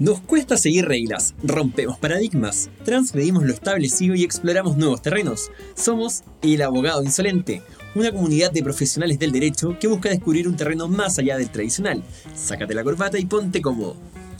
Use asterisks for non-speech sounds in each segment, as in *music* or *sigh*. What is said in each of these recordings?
Nos cuesta seguir reglas, rompemos paradigmas, transgredimos lo establecido y exploramos nuevos terrenos. Somos El Abogado Insolente, una comunidad de profesionales del derecho que busca descubrir un terreno más allá del tradicional. Sácate la corbata y ponte cómodo.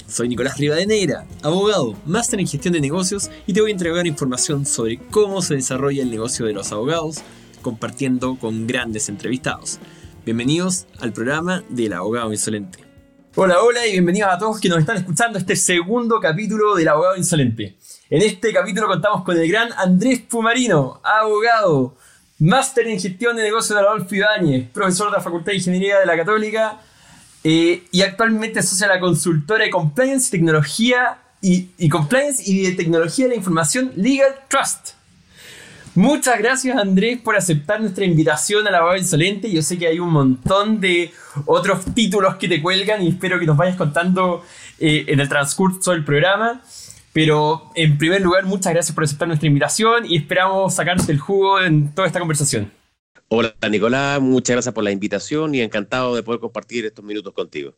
Soy Nicolás Rivadeneira, abogado, máster en gestión de negocios y te voy a entregar información sobre cómo se desarrolla el negocio de los abogados, compartiendo con grandes entrevistados. Bienvenidos al programa del Abogado Insolente. Hola, hola y bienvenidos a todos que nos están escuchando este segundo capítulo del Abogado Insolente. En este capítulo contamos con el gran Andrés Pumarino, abogado, máster en gestión de negocios de Adolfo Ibáñez, profesor de la Facultad de Ingeniería de la Católica eh, y actualmente asocia a la consultora de Compliance, Tecnología y, y Compliance y de Tecnología de la Información Legal Trust. Muchas gracias Andrés por aceptar nuestra invitación a la Abogado Insolente. Yo sé que hay un montón de otros títulos que te cuelgan y espero que nos vayas contando eh, en el transcurso del programa. Pero en primer lugar, muchas gracias por aceptar nuestra invitación y esperamos sacarte el jugo en toda esta conversación. Hola Nicolás, muchas gracias por la invitación y encantado de poder compartir estos minutos contigo.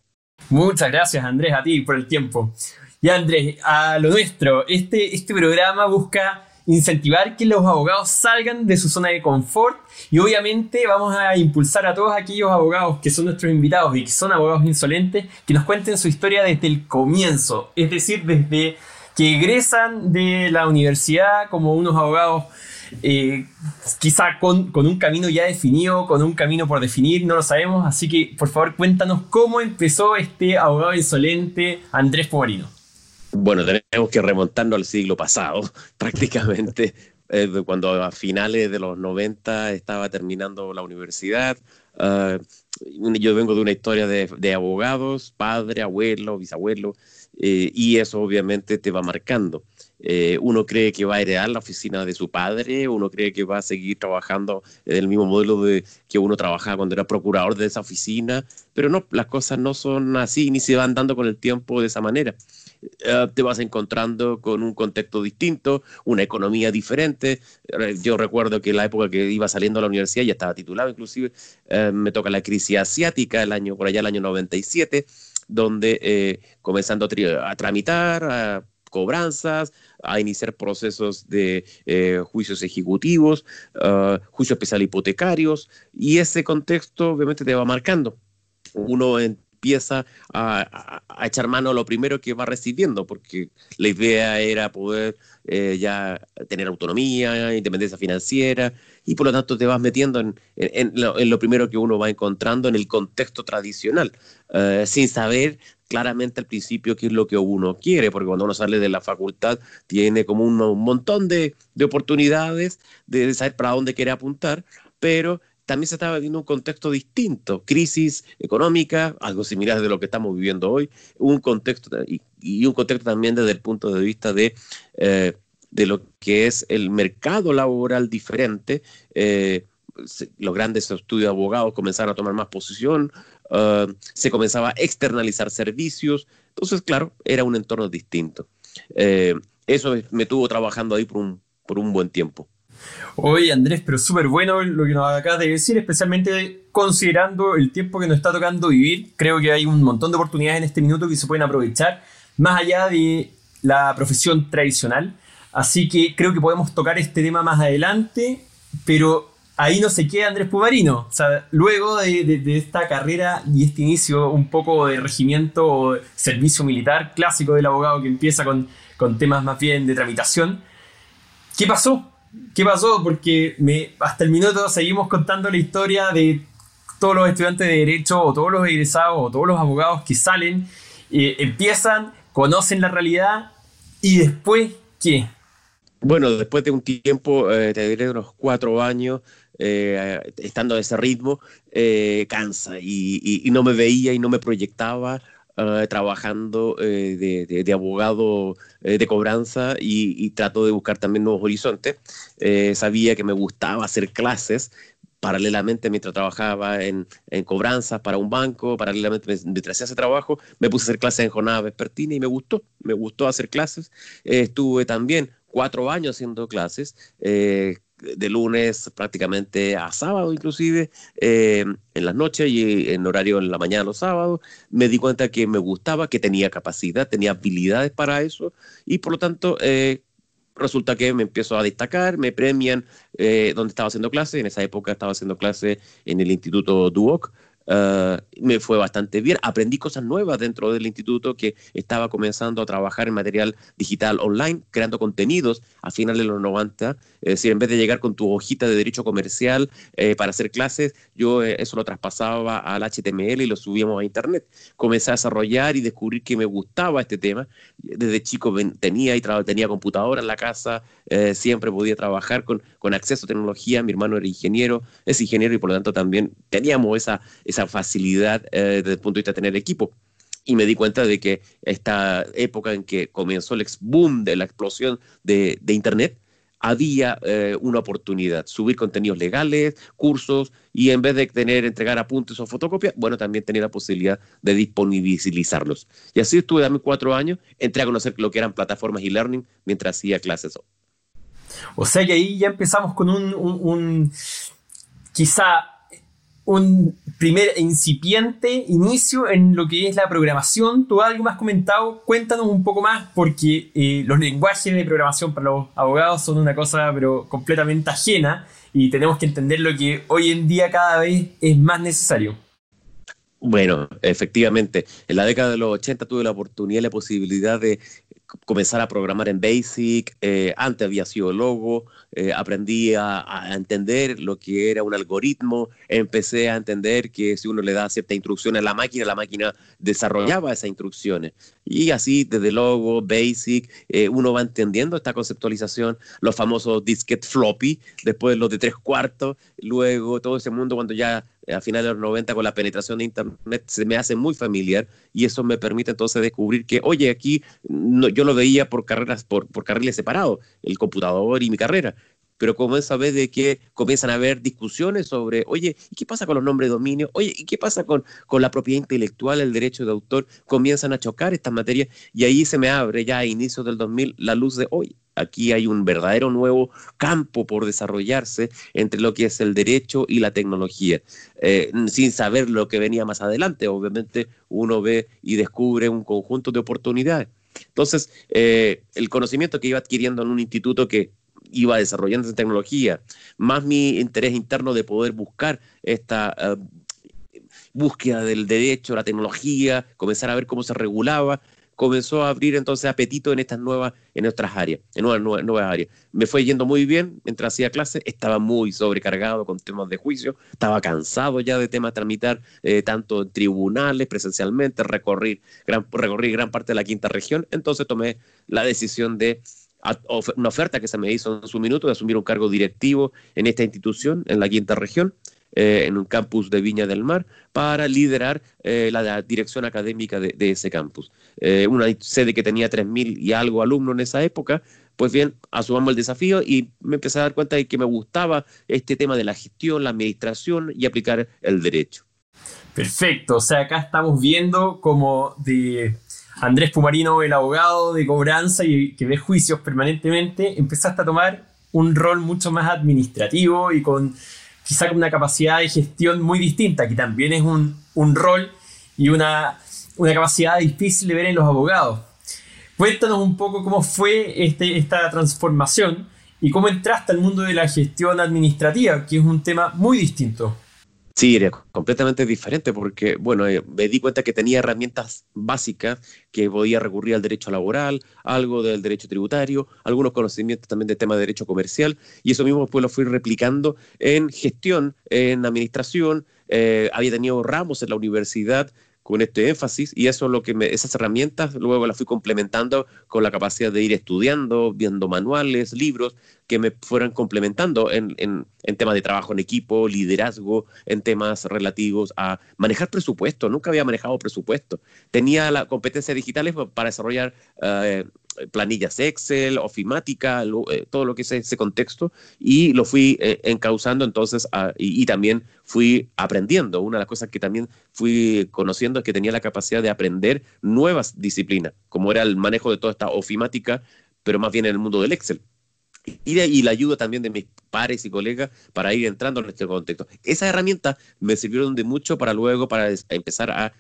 Muchas gracias Andrés a ti por el tiempo. Y Andrés, a lo nuestro, este, este programa busca incentivar que los abogados salgan de su zona de confort y obviamente vamos a impulsar a todos aquellos abogados que son nuestros invitados y que son abogados insolentes que nos cuenten su historia desde el comienzo, es decir, desde que egresan de la universidad como unos abogados eh, quizá con, un camino ya definido, con un camino por definir, no lo sabemos, así que por favor cuéntanos cómo empezó este abogado insolente Andrés Pomarino. Bueno, tenemos que remontarnos al siglo pasado, *laughs* prácticamente, eh, cuando a finales de los 90 estaba terminando la universidad. Uh, yo vengo de una historia de, abogados, padre, abuelo, bisabuelo, eh, y eso obviamente te va marcando. Eh, uno cree que va a heredar la oficina de su padre, uno cree que va a seguir trabajando en el mismo modelo de que uno trabajaba cuando era procurador de esa oficina, pero no, las cosas no son así ni se van dando con el tiempo de esa manera. Eh, te vas encontrando con un contexto distinto, una economía diferente. Eh, yo recuerdo que en la época que iba saliendo a la universidad, ya estaba titulado inclusive, eh, me toca la crisis asiática, el año, por allá el año 97, donde comenzando a, tramitar, a cobranzas, a iniciar procesos de juicios ejecutivos, juicios especial hipotecarios, y ese contexto obviamente te va marcando. Uno en, empieza a, echar mano a lo primero que va recibiendo, porque la idea era poder eh, ya tener autonomía, independencia financiera, y por lo tanto te vas metiendo en, lo, primero que uno va encontrando en el contexto tradicional, eh, sin saber claramente al principio qué es lo que uno quiere, porque cuando uno sale de la facultad tiene como un, montón de, de oportunidades de saber para dónde quiere apuntar, pero también se estaba viviendo un contexto distinto, crisis económica, algo similar de lo que estamos viviendo hoy, un contexto y, un contexto también desde el punto de vista de, eh, de lo que es el mercado laboral diferente. Eh, los grandes estudios de abogados comenzaron a tomar más posición, uh, se comenzaba a externalizar servicios, entonces, claro, era un entorno distinto. Eh, eso me tuvo trabajando ahí por un, por un buen tiempo. Oye, Andrés, pero súper bueno lo que nos acabas de decir, especialmente considerando el tiempo que nos está tocando vivir. Creo que hay un montón de oportunidades en este minuto que se pueden aprovechar, más allá de la profesión tradicional. Así que creo que podemos tocar este tema más adelante, pero ahí no se queda Andrés Pumarino. O sea, luego de, esta carrera y este inicio un poco de regimiento o servicio militar clásico del abogado que empieza con, con temas más bien de tramitación, ¿qué pasó? ¿Qué pasó? Porque hasta el minuto seguimos contando la historia de todos los estudiantes de Derecho o todos los egresados o todos los abogados que salen, eh, empiezan, conocen la realidad y después, ¿qué? Bueno, después de un tiempo, eh, te diré unos cuatro años, eh, estando a ese ritmo, cansa y, no me veía y no me proyectaba Uh, trabajando eh, de, abogado eh, de cobranza y, y, trato de buscar también nuevos horizontes. Eh, sabía que me gustaba hacer clases paralelamente mientras trabajaba en, en cobranza para un banco, paralelamente mientras hacía ese trabajo, me puse a hacer clases en jornada vespertina y me gustó, me gustó hacer clases. estuve también cuatro años haciendo clases de lunes prácticamente a sábado inclusive, eh, en las noches y en horario en la mañana los sábados, me di cuenta que me gustaba, que tenía capacidad, tenía habilidades para eso y por lo tanto eh, resulta que me empiezo a destacar, me premian eh, donde estaba haciendo clase, en esa época estaba haciendo clase en el Instituto Duoc, Uh, me fue bastante bien. Aprendí cosas nuevas dentro del instituto que estaba comenzando a trabajar en material digital online, creando contenidos a finales de los 90. Es decir, en vez de llegar con tu hojita de derecho comercial eh, para hacer clases, yo eh, eso lo traspasaba al HTML y lo subíamos a Internet. Comencé a desarrollar y descubrir que me gustaba este tema. Desde chico tenía y tenía computadora en la casa, eh, siempre podía trabajar con, con acceso a tecnología. Mi hermano era ingeniero, es ingeniero y por lo tanto también teníamos esa esa facilidad eh, desde el punto de vista de tener equipo. Y me di cuenta de que esta época en que comenzó el ex boom de la explosión de, Internet, había eh, una oportunidad, subir contenidos legales, cursos, y en vez de tener, entregar apuntes o fotocopias, bueno, también tenía la posibilidad de disponibilizarlos. Y así estuve dame cuatro años, entré a conocer lo que eran plataformas e-learning mientras hacía clases. O sea que ahí ya empezamos con un, un, quizá un primer incipiente inicio en lo que es la programación. ¿Tú algo más comentado? Cuéntanos un poco más, porque eh, los lenguajes de programación para los abogados son una cosa pero completamente ajena y tenemos que entender lo que hoy en día cada vez es más necesario. Bueno, efectivamente, en la década de los 80 tuve la oportunidad y la posibilidad de comenzar a programar en Basic, eh, antes había sido Logo, eh, aprendí a, entender lo que era un algoritmo, empecé a entender que si uno le da cierta instrucción a la máquina, la máquina desarrollaba esas instrucciones. Y así, desde Logo, Basic, eh, uno va entendiendo esta conceptualización, los famosos disquete floppy, después los de tres cuartos, luego todo ese mundo cuando ya a finales de los 90 con la penetración de Internet se me hace muy familiar y eso me permite entonces descubrir que, oye, aquí yo lo veía por carreras, por, por carriles separados, el computador y mi carrera, pero comienza a ver de que comienzan a haber discusiones sobre, oye, ¿y qué pasa con los nombres de dominio? Oye, ¿y qué pasa con, con la propiedad intelectual, el derecho de autor? Comienzan a chocar estas materias y ahí se me abre ya a inicios del 2000 la luz de, oye, aquí hay un verdadero nuevo campo por desarrollarse entre lo que es el derecho y la tecnología, eh, sin saber lo que venía más adelante. Obviamente uno ve y descubre un conjunto de oportunidades. Entonces, eh, el conocimiento que iba adquiriendo en un instituto que iba desarrollando esa tecnología, más mi interés interno de poder buscar esta eh, búsqueda del derecho, la tecnología, comenzar a ver cómo se regulaba, comenzó a abrir entonces apetito en estas nuevas, en otras áreas, en nuevas, áreas. Me fue yendo muy bien mientras hacía clases, estaba muy sobrecargado con temas de juicio, estaba cansado ya de temas tramitar eh, tanto en tribunales, presencialmente, recorrer gran, recorrí gran parte de la quinta región, entonces tomé la decisión de una oferta que se me hizo en su minuto de asumir un cargo directivo en esta institución, en la quinta región, eh, en un campus de Viña del Mar, para liderar eh, la, dirección académica de, ese campus. Eh, una sede que tenía 3.000 y algo alumnos en esa época, pues bien, asumamos el desafío y me empecé a dar cuenta de que me gustaba este tema de la gestión, la administración y aplicar el derecho. Perfecto, o sea, acá estamos viendo como de Andrés Pumarino, el abogado de cobranza y que ve juicios permanentemente, empezaste a tomar un rol mucho más administrativo y con quizá con una capacidad de gestión muy distinta, que también es un, un rol y una, una, capacidad difícil de ver en los abogados. Cuéntanos un poco cómo fue este, esta transformación y cómo entraste al mundo de la gestión administrativa, que es un tema muy distinto. Sí, era completamente diferente porque, bueno, eh, me di cuenta que tenía herramientas básicas que podía recurrir al derecho laboral, algo del derecho tributario, algunos conocimientos también del tema de derecho comercial, y eso mismo después lo fui replicando en gestión, en administración, eh, había tenido ramos en la universidad con este énfasis y eso es lo que me, esas herramientas luego las fui complementando con la capacidad de ir estudiando, viendo manuales, libros que me fueran complementando en, en, en temas de trabajo en equipo, liderazgo, en temas relativos a manejar presupuesto. Nunca había manejado presupuesto. Tenía las competencias digitales para desarrollar eh, planillas Excel, ofimática, eh, todo lo que es ese contexto, y lo fui eh, encauzando entonces, y, también fui aprendiendo. Una de las cosas que también fui conociendo es que tenía la capacidad de aprender nuevas disciplinas, como era el manejo de toda esta ofimática, pero más bien en el mundo del Excel. y, la ayuda también de mis pares y colegas para ir entrando en este contexto. Esas herramientas me sirvieron de mucho para luego para empezar a,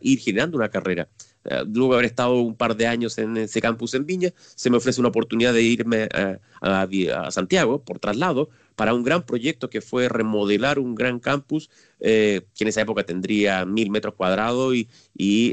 ir generando una carrera. Eh, luego de haber estado un par de años en ese campus en Viña, se me ofrece una oportunidad de irme a, a Santiago por traslado para un gran proyecto que fue remodelar un gran campus eh, que en esa época tendría mil metros cuadrados y,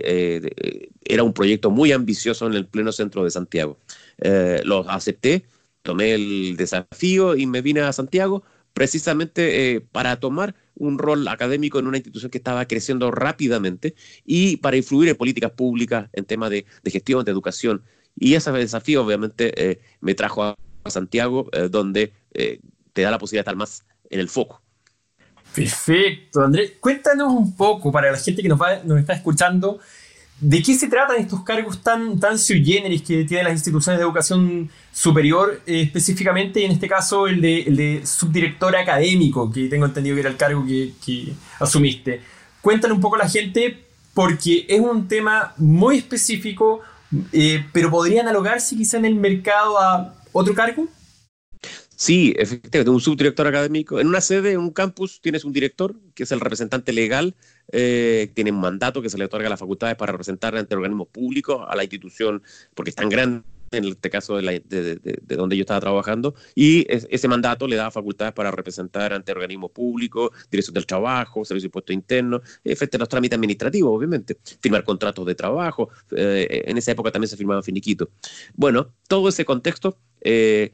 eh, era un proyecto muy ambicioso en el pleno centro de Santiago. Eh, lo acepté, tomé el desafío y me vine a Santiago precisamente para tomar un rol académico en una institución que estaba creciendo rápidamente y para influir en políticas públicas en temas de, gestión, de educación. Y ese desafío obviamente me trajo a Santiago, donde te da la posibilidad de estar más en el foco. Perfecto, Andrés. Cuéntanos un poco para la gente que nos, nos está escuchando, ¿de qué se tratan estos cargos tan, tan sui generis que tienen las instituciones de educación superior, eh, específicamente, en este caso el de, subdirector académico, que tengo entendido que era el cargo que, asumiste? Cuéntanos un poco a la gente, porque es un tema muy específico, eh, pero podría analogarse quizá en el mercado a otro cargo. Sí, efectivamente, un subdirector académico. En una sede, en un campus, tienes un director, que es el representante legal, eh, tiene un mandato que se le otorga a las facultades para representar ante organismos públicos, a la institución, porque es tan grande en este caso de, donde yo estaba trabajando, y ese mandato le da facultades para representar ante organismos públicos, dirección del trabajo, servicio de impuestos internos, efecto los trámites administrativos, obviamente, firmar contratos de trabajo, eh, en esa época también se firmaban finiquitos. Bueno, todo ese contexto eh,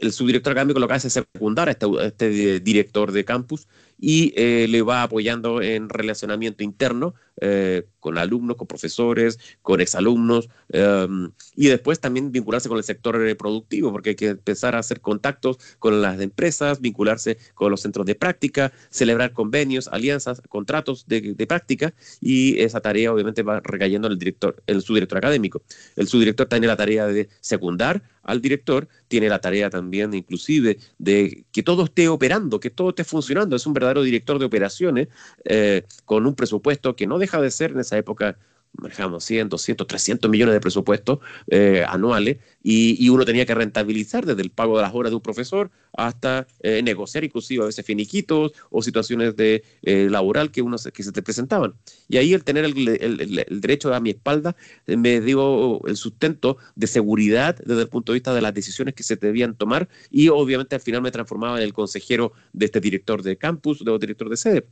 el subdirector académico lo que hace es secundar a este, este director de campus y eh, le va apoyando en relacionamiento interno eh, con alumnos, con profesores, con exalumnos, em, y después también vincularse con el sector productivo, porque hay que empezar a hacer contactos con las empresas, vincularse con los centros de práctica, celebrar convenios, alianzas, contratos de, práctica, y esa tarea obviamente va recayendo en el director, el subdirector académico. El subdirector tiene la tarea de secundar al director, tiene la tarea también inclusive de que todo esté operando, que todo esté funcionando, es un verdadero director de operaciones eh, con un presupuesto que no deja de ser en esa época manejamos 100, 200, 300 millones de presupuestos eh, anuales y, uno tenía que rentabilizar desde el pago de las horas de un profesor hasta eh, negociar inclusive a veces finiquitos o situaciones de eh, laboral que, uno que se te presentaban. Y ahí el tener el, derecho a mi espalda me dio el sustento de seguridad desde el punto de vista de las decisiones que se debían tomar y obviamente al final me transformaba en el consejero de este director de campus, de director de sede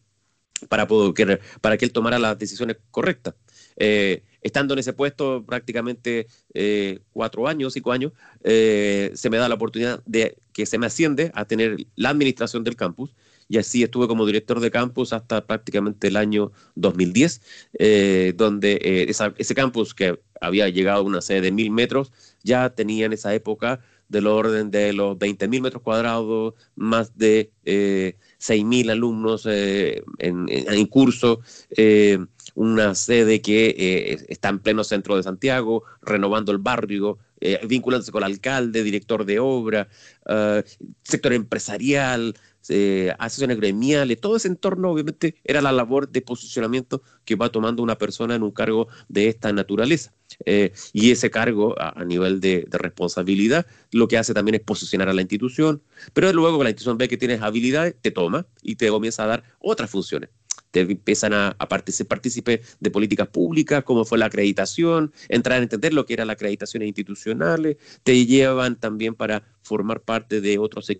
para, poder, para que él tomara las decisiones correctas. Eh, estando en ese puesto prácticamente eh, cuatro años, cinco años, eh, se me da la oportunidad de que se me asciende a tener la administración del campus y así estuve como director de campus hasta prácticamente el año 2010, donde ese campus que había llegado a una sede de mil metros ya tenía en esa época del orden de los 20.000 metros cuadrados, más de 6.000 alumnos en, en, curso, una sede que eh, está en pleno centro de Santiago, renovando el barrio, eh, vinculándose con el alcalde, director de obra, eh, sector empresarial, eh, asociaciones gremiales, todo ese entorno obviamente era la labor de posicionamiento que va tomando una persona en un cargo de esta naturaleza. y ese cargo a, nivel de, de, responsabilidad lo que hace también es posicionar a la institución, pero luego la institución ve que tienes habilidades, te toma y te comienza a dar otras funciones te empiezan a, a participar de políticas públicas, como fue la acreditación, entrar a entender lo que eran las acreditaciones institucionales, te llevan también para formar parte de otros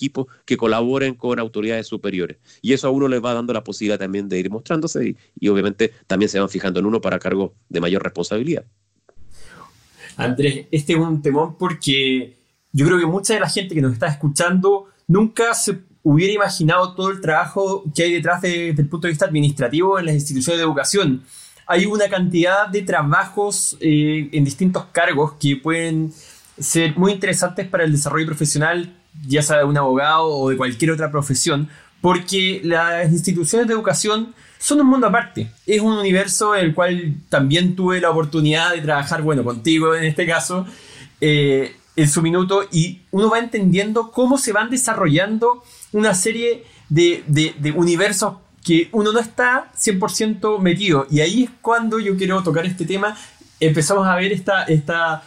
equipos que colaboren con autoridades superiores. Y eso a uno le va dando la posibilidad también de ir mostrándose y, obviamente también se van fijando en uno para cargo de mayor responsabilidad. Andrés, este es un temón porque yo creo que mucha de la gente que nos está escuchando nunca se hubiera imaginado todo el trabajo que hay detrás desde el punto de vista administrativo en las instituciones de educación. Hay una cantidad de trabajos eh, en distintos cargos que pueden ser muy interesantes para el desarrollo profesional, ya sea de un abogado o de cualquier otra profesión, porque las instituciones de educación son un mundo aparte. Es un universo en el cual también tuve la oportunidad de trabajar, bueno, contigo en este caso, eh, en su minuto, y uno va entendiendo cómo se van desarrollando una serie de, de, universos que uno no está 100% metido. Y ahí es cuando yo quiero tocar este tema. Empezamos a ver esta, esta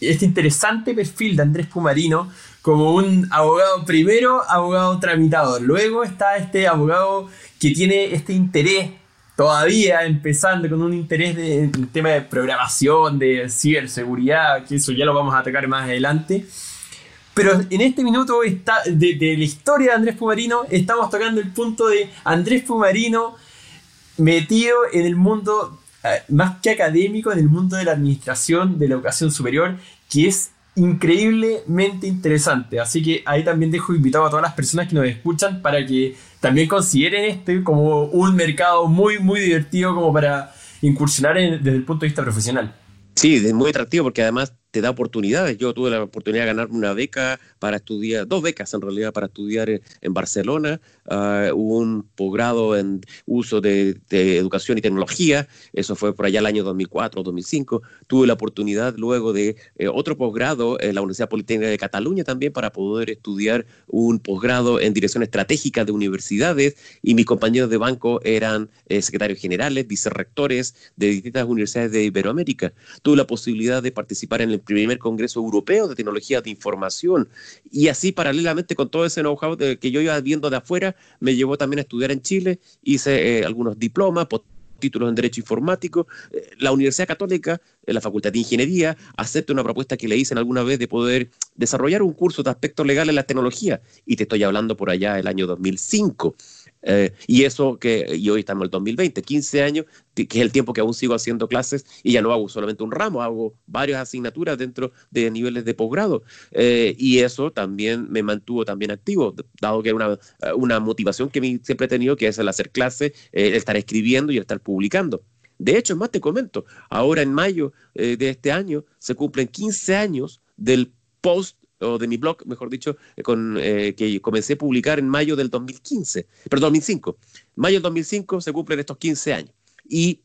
este interesante perfil de Andrés Pumarino como un abogado primero, abogado tramitador. Luego está este abogado que tiene este interés, todavía empezando con un interés de, en tema de programación, de ciberseguridad, que eso ya lo vamos a atacar más adelante. Pero en este minuto está, de, de la historia de Andrés Pumarino, estamos tocando el punto de Andrés Pumarino metido en el mundo eh, más que académico, en el mundo de la administración, de la educación superior, que es increíblemente interesante. Así que ahí también dejo invitado a todas las personas que nos escuchan para que también consideren este como un mercado muy, muy divertido como para incursionar desde el punto de vista profesional. Sí, es muy atractivo porque además te da oportunidades. Yo tuve la oportunidad de ganar una beca para estudiar, dos becas en realidad para estudiar en, Barcelona, uh, un posgrado en uso de, educación y tecnología, eso fue por allá el año 2004, 2005. Tuve la oportunidad luego de eh, otro posgrado en la Universidad Politécnica de Cataluña también para poder estudiar un posgrado en dirección estratégica de universidades y mis compañeros de banco eran eh, secretarios generales, vicerrectores de distintas universidades de Iberoamérica. Tuve la posibilidad de participar en el primer Congreso Europeo de Tecnología de Información. Y así, paralelamente con todo ese know-how que yo iba viendo de afuera, me llevó también a estudiar en Chile, hice eh, algunos diplomas, títulos en Derecho Informático. Eh, la Universidad Católica, en la Facultad de Ingeniería, acepta una propuesta que le hice alguna vez de poder desarrollar un curso de aspectos legales en la tecnología. Y te estoy hablando por allá del año 2005. Eh, y eso que, hoy estamos en el 2020, 15 años, que es el tiempo que aún sigo haciendo clases y ya no hago solamente un ramo, hago varias asignaturas dentro de niveles de posgrado. Eh, y eso también me mantuvo también activo, dado que era una, una motivación que siempre he tenido, que es el hacer clases, eh, el estar escribiendo y el estar publicando. De hecho, más te comento, ahora en mayo de este año se cumplen 15 años del post o de mi blog, mejor dicho, eh, con, eh, que comencé a publicar en mayo del 2015, perdón, 2005. Mayo del 2005 se cumplen estos 15 años. Y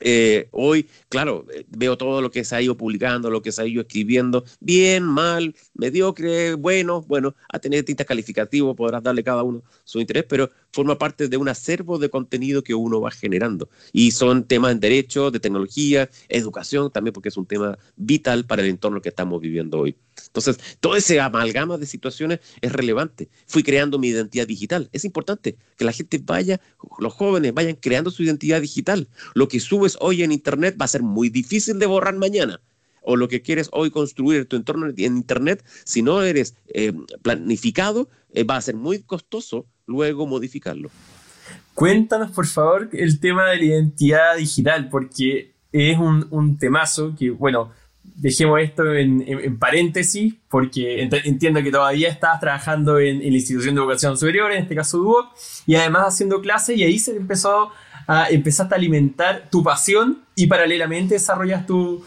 eh, hoy, claro, veo todo lo que se ha ido publicando, lo que se ha ido escribiendo, bien, mal, mediocre, bueno, bueno, a tener distintas calificativos, podrás darle cada uno su interés, pero forma parte de un acervo de contenido que uno va generando. Y son temas en derecho, de tecnología, educación también, porque es un tema vital para el entorno que estamos viviendo hoy. Entonces, todo ese amalgama de situaciones es relevante. Fui creando mi identidad digital. Es importante que la gente vaya, los jóvenes vayan creando su identidad digital. Lo que subes hoy en Internet va a ser muy difícil de borrar mañana o lo que quieres hoy construir tu entorno en Internet, si no eres eh, planificado, eh, va a ser muy costoso luego modificarlo. Cuéntanos, por favor, el tema de la identidad digital, porque es un, un temazo que, bueno, dejemos esto en, paréntesis, porque entiendo que todavía estás trabajando en, la institución de educación superior, en este caso DUOC, y además haciendo clases, y ahí se empezó a, empezaste a alimentar tu pasión y paralelamente desarrollas tu,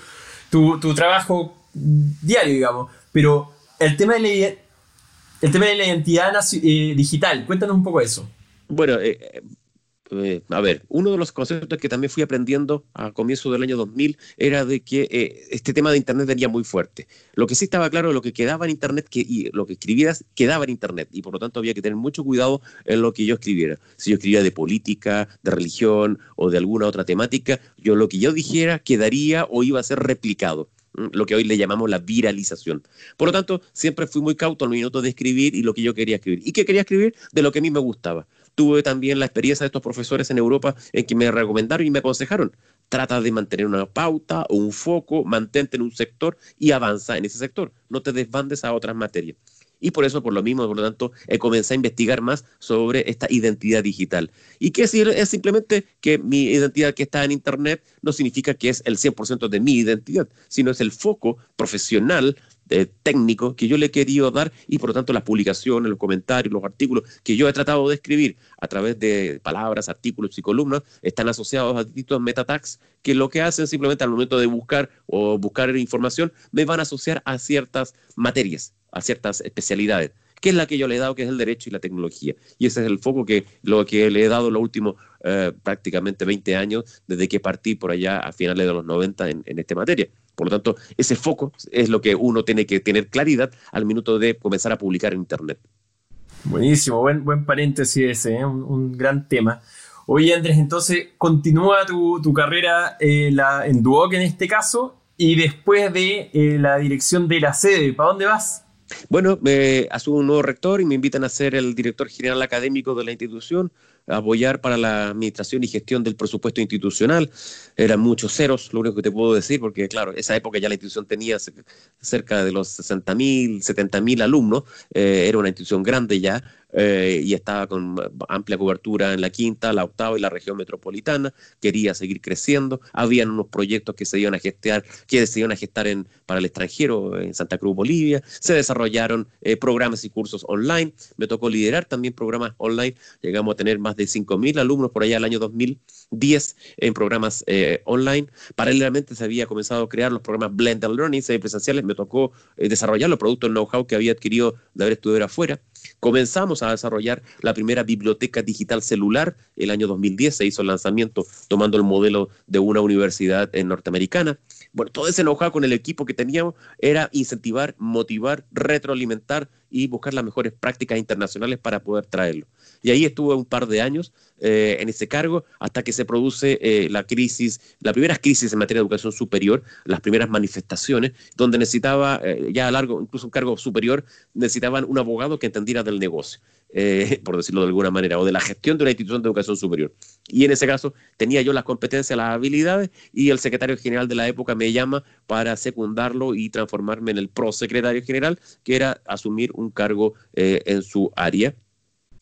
tu, trabajo diario, digamos. Pero el tema de la, el tema de la identidad eh, digital, cuéntanos un poco eso. Bueno, eh, eh, a ver, uno de los conceptos que también fui aprendiendo a comienzo del año 2000 era de que este tema de Internet venía muy fuerte. Lo que sí estaba claro, lo que quedaba en Internet que, y lo que escribieras quedaba en Internet y por lo tanto había que tener mucho cuidado en lo que yo escribiera. Si yo escribía de política, de religión o de alguna otra temática, yo lo que yo dijera quedaría o iba a ser replicado lo que hoy le llamamos la viralización. Por lo tanto, siempre fui muy cauto al minuto de escribir y lo que yo quería escribir. ¿Y qué quería escribir? De lo que a mí me gustaba tuve también la experiencia de estos profesores en Europa en que me recomendaron y me aconsejaron, trata de mantener una pauta o un foco, mantente en un sector y avanza en ese sector, no te desbandes a otras materias. Y por eso, por lo mismo, por lo tanto, he comenzado a investigar más sobre esta identidad digital. ¿Y qué es, es simplemente que mi identidad que está en Internet no significa que es el 100% de mi identidad, sino es el foco profesional técnico que yo le he querido dar y por lo tanto las publicaciones, los comentarios, los artículos que yo he tratado de escribir a través de palabras, artículos y columnas están asociados a distintos metatags que lo que hacen simplemente al momento de buscar o buscar información me van a asociar a ciertas materias, a ciertas especialidades que es la que yo le he dado, que es el derecho y la tecnología. Y ese es el foco que lo que le he dado los últimos eh, prácticamente 20 años, desde que partí por allá a finales de los 90 en, en esta materia. Por lo tanto, ese foco es lo que uno tiene que tener claridad al minuto de comenzar a publicar en Internet. Buenísimo, buen, buen paréntesis ese, ¿eh? un, gran tema. Oye Andrés, entonces continúa tu, carrera eh, en Duoc en este caso y después de eh, la dirección de la sede, ¿para dónde vas? Bueno, me asumo un nuevo rector y me invitan a ser el director general académico de la institución, a apoyar para la administración y gestión del presupuesto institucional. Eran muchos ceros, lo único que te puedo decir, porque claro, esa época ya la institución tenía cerca de los 60.000, 70.000 alumnos, eh, era una institución grande ya, eh, y estaba con amplia cobertura en la quinta, la octava y la región metropolitana, quería seguir creciendo, habían unos proyectos que se iban a gestar, que se iban a gestar en, para el extranjero en Santa Cruz, Bolivia, se desarrollaron eh, programas y cursos online, me tocó liderar también programas online, llegamos a tener más de 5.000 alumnos por allá el año 2010 en programas eh, online, paralelamente se había comenzado a crear los programas Blended Learning, presenciales, me tocó desarrollar los productos know-how que había adquirido de haber estudiado afuera, comenzamos a desarrollar la primera biblioteca digital celular. El año 2010 se hizo el lanzamiento tomando el modelo de una universidad norteamericana. Bueno, todo ese know con el equipo que teníamos era incentivar, motivar, retroalimentar y buscar las mejores prácticas internacionales para poder traerlo. Y ahí estuve un par de años eh, en ese cargo hasta que se produce eh, la crisis, la primera crisis en materia de educación superior, las primeras manifestaciones, donde necesitaba, eh, ya a largo, incluso un cargo superior, necesitaban un abogado que entendiera del negocio. *laughs* por decirlo de alguna manera, o de la gestión de una institución de educación superior. Y en ese caso tenía yo las competencias, las habilidades, y el secretario general de la época me llama para secundarlo y transformarme en el prosecretario general, que era asumir un cargo en su área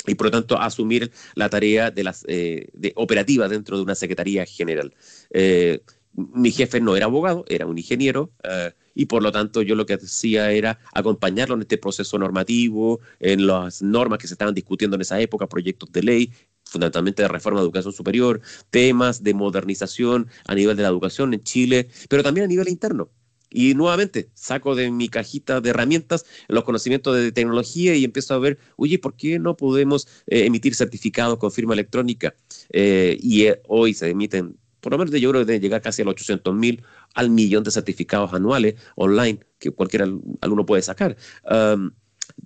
y por lo tanto asumir la tarea de las eh, de operativa dentro de una secretaría general. Eh, mi jefe no era abogado, era un ingeniero, eh, y por lo tanto yo lo que hacía era acompañarlo en este proceso normativo, en las normas que se estaban discutiendo en esa época, proyectos de ley, fundamentalmente de reforma de educación superior, temas de modernización a nivel de la educación en Chile, pero también a nivel interno. Y nuevamente saco de mi cajita de herramientas los conocimientos de tecnología y empiezo a ver, oye, ¿por qué no podemos eh, emitir certificados con firma electrónica? Eh, y eh, hoy se emiten, por lo menos yo creo que deben llegar casi a los 800 mil al millón de certificados anuales online que cualquier alumno puede sacar.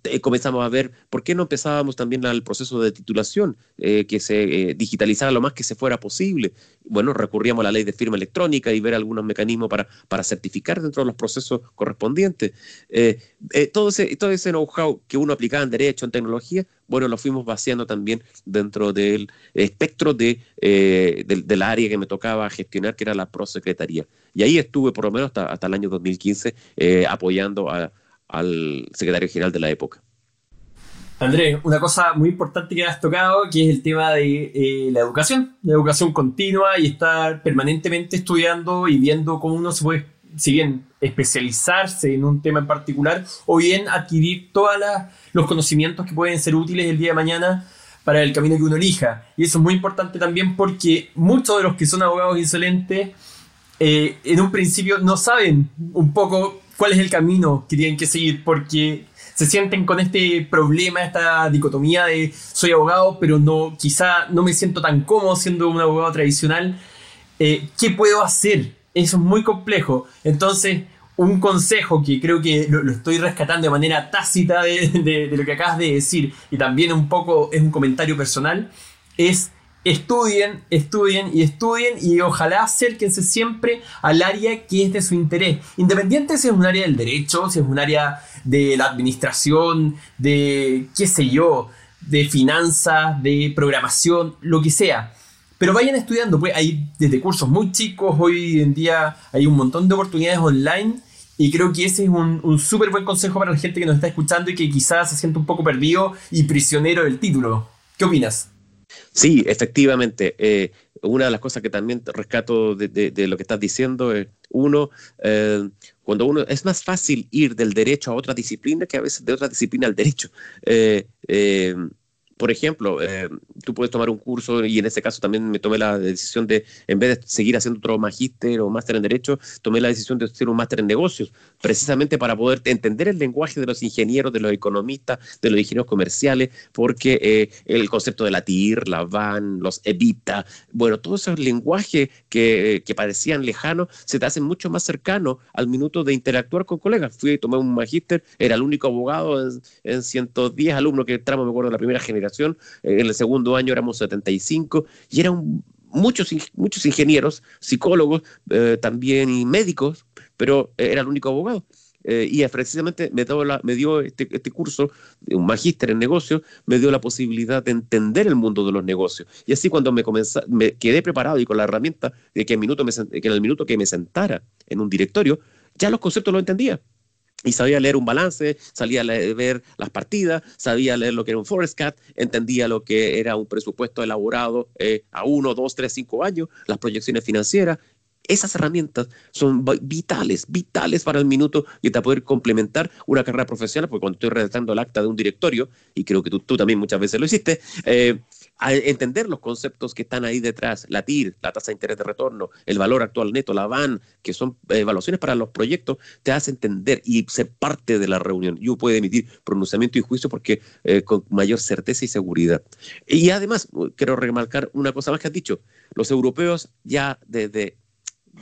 Eh, comenzamos a ver por qué no empezábamos también al proceso de titulación, eh, que se eh, digitalizara lo más que se fuera posible. Bueno, recurríamos a la ley de firma electrónica y ver algunos mecanismos para, para certificar dentro de los procesos correspondientes. todo ese, ese know-how que uno aplicaba en derecho, en tecnología, bueno, lo fuimos vaciando también dentro del espectro de, del, área que me tocaba gestionar, que era la prosecretaría. Y ahí estuve por lo menos hasta, hasta el año 2015 apoyando a al secretario general de la época. Andrés, una cosa muy importante que has tocado, que es el tema de eh, la educación, la educación continua y estar permanentemente estudiando y viendo cómo uno se puede, si bien especializarse en un tema en particular, o bien adquirir todos los conocimientos que pueden ser útiles el día de mañana para el camino que uno elija. Y eso es muy importante también porque muchos de los que son abogados insolentes eh, en un principio no saben un poco cuál es el camino que tienen que seguir, porque se sienten con este problema, esta dicotomía de soy abogado, pero no, quizá no me siento tan cómodo siendo un abogado tradicional. Eh, ¿Qué puedo hacer? Eso es muy complejo. Entonces, un consejo que creo que lo, estoy rescatando de manera tácita de, de, lo que acabas de decir, y también un poco es un comentario personal, es estudien, estudien y estudien y ojalá acérquense siempre al área que es de su interés. Independiente si es un área del derecho, si es un área de la administración, de qué sé yo, de finanzas, de programación, lo que sea. Pero vayan estudiando, pues hay desde cursos muy chicos, hoy en día hay un montón de oportunidades online y creo que ese es un, un súper buen consejo para la gente que nos está escuchando y que quizás se siente un poco perdido y prisionero del título. ¿Qué opinas? Sí, efectivamente. Eh, una de las cosas que también rescato de, lo que estás diciendo es, uno, eh, cuando uno es más fácil ir del derecho a otra disciplina que a veces de otra disciplina al derecho. Eh, por ejemplo, eh, tú puedes tomar un curso y en ese caso también me tomé la decisión de, en vez de seguir haciendo otro magíster o máster en Derecho, tomé la decisión de hacer un máster en negocios, precisamente para poder entender el lenguaje de los ingenieros, de los economistas, de los ingenieros comerciales, porque eh, el concepto de la TIR, la VAN, los EVITA, bueno, todos esos lenguajes que, que parecían lejanos se te hacen mucho más cercanos al minuto de interactuar con colegas. Fui y tomé un magíster, era el único abogado en, en 110 alumnos que entramos, me acuerdo, en la primera generación en el segundo año éramos 75 y era un muchos, muchos ingenieros, psicólogos, eh, también médicos, pero era el único abogado. Eh, y precisamente me, dio este, este, curso, un magíster en negocios, me dio la posibilidad de entender el mundo de los negocios. Y así cuando me, quedé preparado y con la herramienta de que, minuto que en el minuto que me sentara en un directorio, ya los conceptos los entendía y sabía leer un balance, sabía ver las partidas, sabía leer lo que era un forecast, entendía lo que era un presupuesto elaborado eh, a uno, dos, tres, cinco años, las proyecciones financieras. Esas herramientas son vitales, vitales para el minuto y para poder complementar una carrera profesional, porque cuando estoy redactando el acta de un directorio, y creo que tú, tú también muchas veces lo hiciste, eh, a entender los conceptos que están ahí detrás, la TIR, la tasa de interés de retorno, el valor actual neto, la VAN, que son evaluaciones para los proyectos, te hace entender y ser parte de la reunión. Yo puedo emitir pronunciamiento y juicio porque eh, con mayor certeza y seguridad. Y además, quiero remarcar una cosa más que has dicho, los europeos ya desde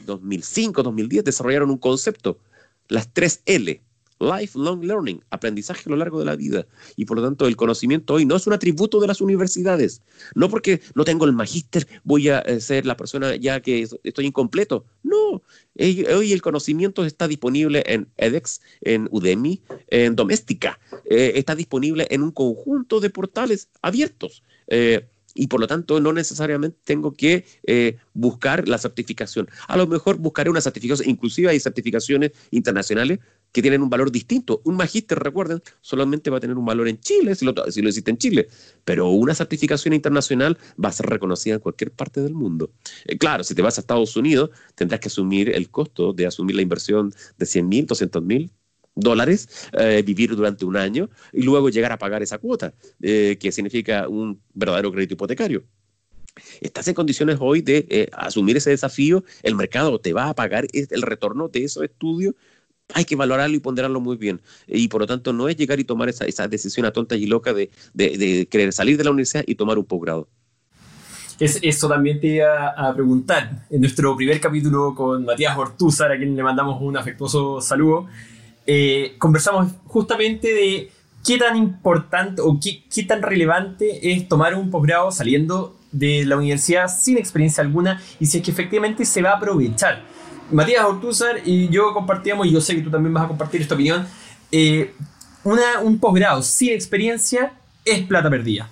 2005, 2010 desarrollaron un concepto, las tres L, lifelong learning, aprendizaje a lo largo de la vida. Y por lo tanto, el conocimiento hoy no es un atributo de las universidades. No porque no tengo el magíster voy a eh, ser la persona ya que estoy incompleto. No, hoy el conocimiento está disponible en edX, en Udemy, en Doméstica. Eh, está disponible en un conjunto de portales abiertos. Eh, y por lo tanto no necesariamente tengo que buscar la certificación. A lo mejor buscaré una certificación, inclusive hay certificaciones internacionales que tienen un valor distinto. Un magíster, recuerden, solamente va a tener un valor en Chile, si lo, si lo existe en Chile, pero una certificación internacional va a ser reconocida en cualquier parte del mundo. Eh, claro, si te vas a Estados Unidos, tendrás que asumir el costo de asumir la inversión de 100 mil, 200 mil dólares, eh, vivir durante un año y luego llegar a pagar esa cuota, eh, que significa un verdadero crédito hipotecario estás en condiciones hoy de asumir ese desafío, el mercado te va a pagar el retorno de esos estudios hay que valorarlo y ponderarlo muy bien. Y por lo tanto, no es llegar y tomar esa, esa decisión a tonta y loca de, de, querer salir de la universidad y tomar un posgrado. Es, eso también te iba a preguntar. En nuestro primer capítulo con Matías Ortúzar, a quien le mandamos un afectuoso saludo, eh, conversamos justamente de qué tan importante o qué, qué tan relevante es tomar un posgrado saliendo de la universidad sin experiencia alguna y si es que efectivamente se va a aprovechar Matías Ortúzar y yo compartíamos, y yo sé que tú también vas a compartir esta opinión, eh, un posgrado sin experiencia es plata perdida.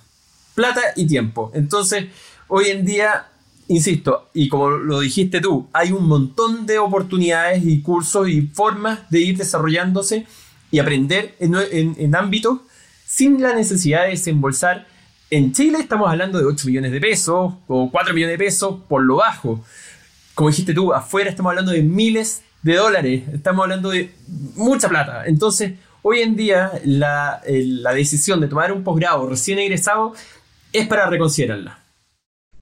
Plata y tiempo. Entonces, hoy en día, insisto, y como lo dijiste tú, hay un montón de oportunidades y cursos y formas de ir desarrollándose y aprender en, en ámbitos sin la necesidad de desembolsar. En Chile estamos hablando de 8 millones de pesos o 4 millones de pesos por lo bajo como dijiste tú, afuera estamos hablando de miles de dólares, estamos hablando de mucha plata. Entonces, hoy en día la, decisión de tomar un posgrado recién egresado es para reconsiderarla.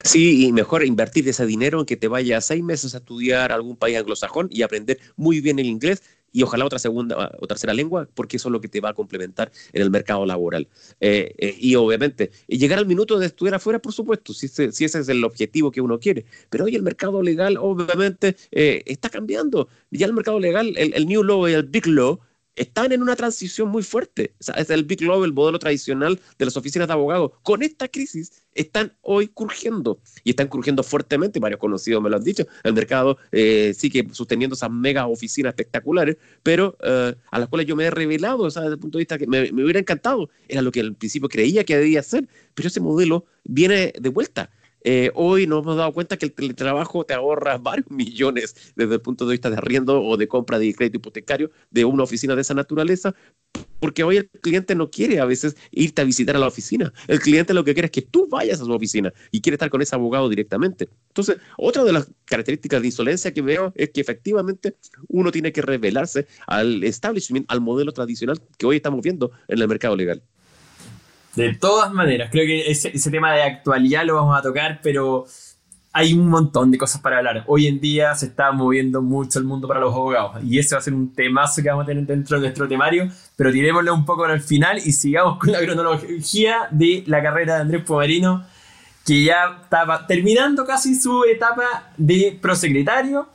Sí, y mejor invertir ese dinero en que te vayas seis meses a estudiar algún país anglosajón y aprender muy bien el inglés y ojalá otra segunda o tercera lengua, porque eso es lo que te va a complementar en el mercado laboral. Eh, eh, y obviamente, llegar al minuto de estudiar afuera, por supuesto, si, ese, es el objetivo que uno quiere. Pero hoy el mercado legal, obviamente, eh, está cambiando. Ya el mercado legal, el, el New Law y el Big Law, están en una transición muy fuerte. es el Big Law, el modelo tradicional de las oficinas de abogados. Con esta crisis están hoy curgiendo y están curgiendo fuertemente. Varios conocidos me lo han dicho. El mercado eh, sigue sosteniendo esas mega oficinas espectaculares, pero eh, a las cuales yo me he revelado, desde el punto de vista que me, me hubiera encantado. Era lo que al principio creía que debía ser, pero ese modelo viene de vuelta eh, hoy nos hemos dado cuenta que el teletrabajo te ahorra *laughs* varios millones desde el punto de vista de arriendo o de compra de crédito hipotecario de una oficina de esa naturaleza, porque hoy el cliente no quiere a veces irte a visitar a la oficina. El cliente lo que quiere es que tú vayas a su oficina y quiere estar con ese abogado directamente. Entonces, otra de las características de insolencia que veo es que efectivamente uno tiene que revelarse al establishment, al modelo tradicional que hoy estamos viendo en el mercado legal. De todas maneras, creo que ese, tema de actualidad lo vamos a tocar, pero hay un montón de cosas para hablar. Hoy en día se está moviendo mucho el mundo para los abogados y ese va a ser un temazo que vamos a tener dentro de nuestro temario, pero tirémosle un poco al final y sigamos con la cronología de la carrera de Andrés Pomarino, que ya estaba terminando casi su etapa de prosecretario.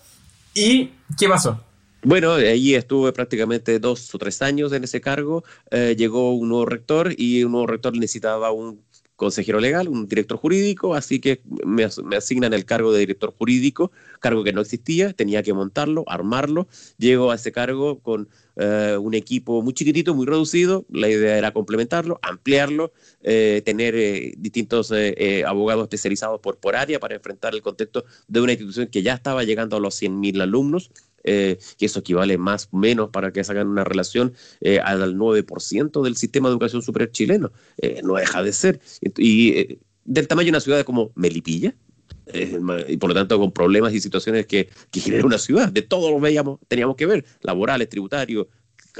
¿Y qué pasó? Bueno, allí estuve prácticamente dos o tres años en ese cargo. Eh, llegó un nuevo rector y un nuevo rector necesitaba un consejero legal, un director jurídico, así que me, asignan el cargo de director jurídico, cargo que no existía, tenía que montarlo, armarlo. Llego a ese cargo con eh, un equipo muy chiquitito, muy reducido. La idea era complementarlo, ampliarlo, eh, tener distintos abogados especializados por, por área para enfrentar el contexto de una institución que ya estaba llegando a los 100.000 alumnos. Que eso equivale más o menos para que se hagan una relación al 9% del sistema de educación superior chileno. no deja de ser. Y del tamaño de una ciudad como Melipilla, y por lo tanto con problemas y situaciones que, que genera una ciudad. De todo lo veíamos, teníamos que ver, laborales, tributarios,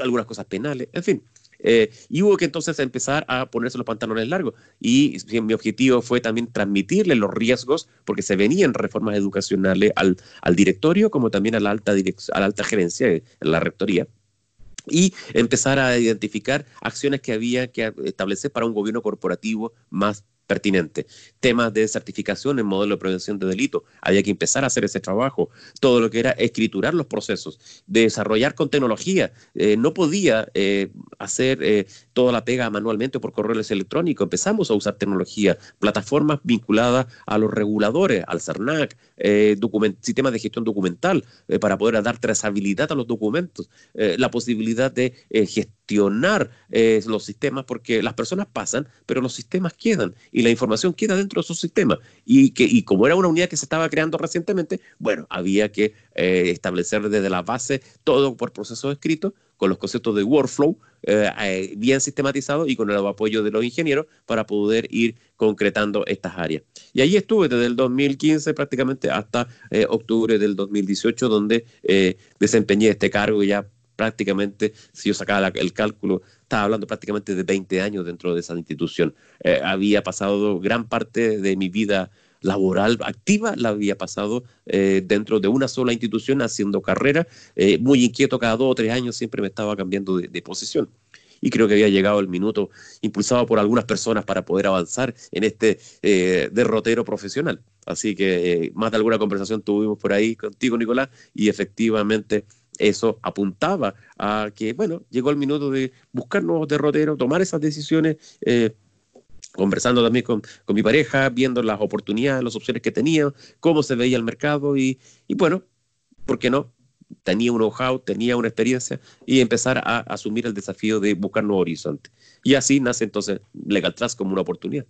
algunas cosas penales, en fin. Eh, y hubo que entonces empezar a ponerse los pantalones largos. Y mi objetivo fue también transmitirle los riesgos, porque se venían reformas educacionales al, al directorio, como también a la alta, a la alta gerencia, en la rectoría y empezar a identificar acciones que había que establecer para un gobierno corporativo más pertinente. Temas de certificación en modelo de prevención de delito. Había que empezar a hacer ese trabajo. Todo lo que era escriturar los procesos, desarrollar con tecnología. Eh, no podía eh, hacer eh, toda la pega manualmente por correo electrónico. Empezamos a usar tecnología, plataformas vinculadas a los reguladores, al CERNAC, sistemas de gestión documental para poder dar trazabilidad a los documentos, la posibilidad de gestionar los sistemas porque las personas pasan, pero los sistemas quedan y la información queda dentro de esos sistemas. Y, que, y como era una unidad que se estaba creando recientemente, bueno, había que eh, establecer desde la base todo por proceso escrito, con los conceptos de workflow eh, eh, bien sistematizados y con el apoyo de los ingenieros para poder ir concretando estas áreas. Y ahí estuve desde el 2015 prácticamente hasta octubre del 2018, donde desempeñé este cargo ya prácticamente, si yo sacaba el cálculo, estaba hablando prácticamente de 20 años dentro de esa institución. Eh, había pasado gran parte de mi vida laboral activa, la había pasado eh, dentro de una sola institución haciendo carrera, eh, muy inquieto cada dos o tres años, siempre me estaba cambiando de, posición y creo que había llegado el minuto impulsado por algunas personas para poder avanzar en este derrotero profesional. Así que más de alguna conversación tuvimos por ahí contigo, Nicolás, y efectivamente eso apuntaba a que, bueno, llegó el minuto de buscar nuevos derroteros, tomar esas decisiones. Eh, conversando también con, mi pareja, viendo las oportunidades, las opciones que tenía, cómo se veía el mercado y, bueno, ¿por qué no? Tenía un know-how, tenía una experiencia y empezar a asumir el desafío de buscar nuevos horizontes. Y así nace entonces Legal Trust como una oportunidad.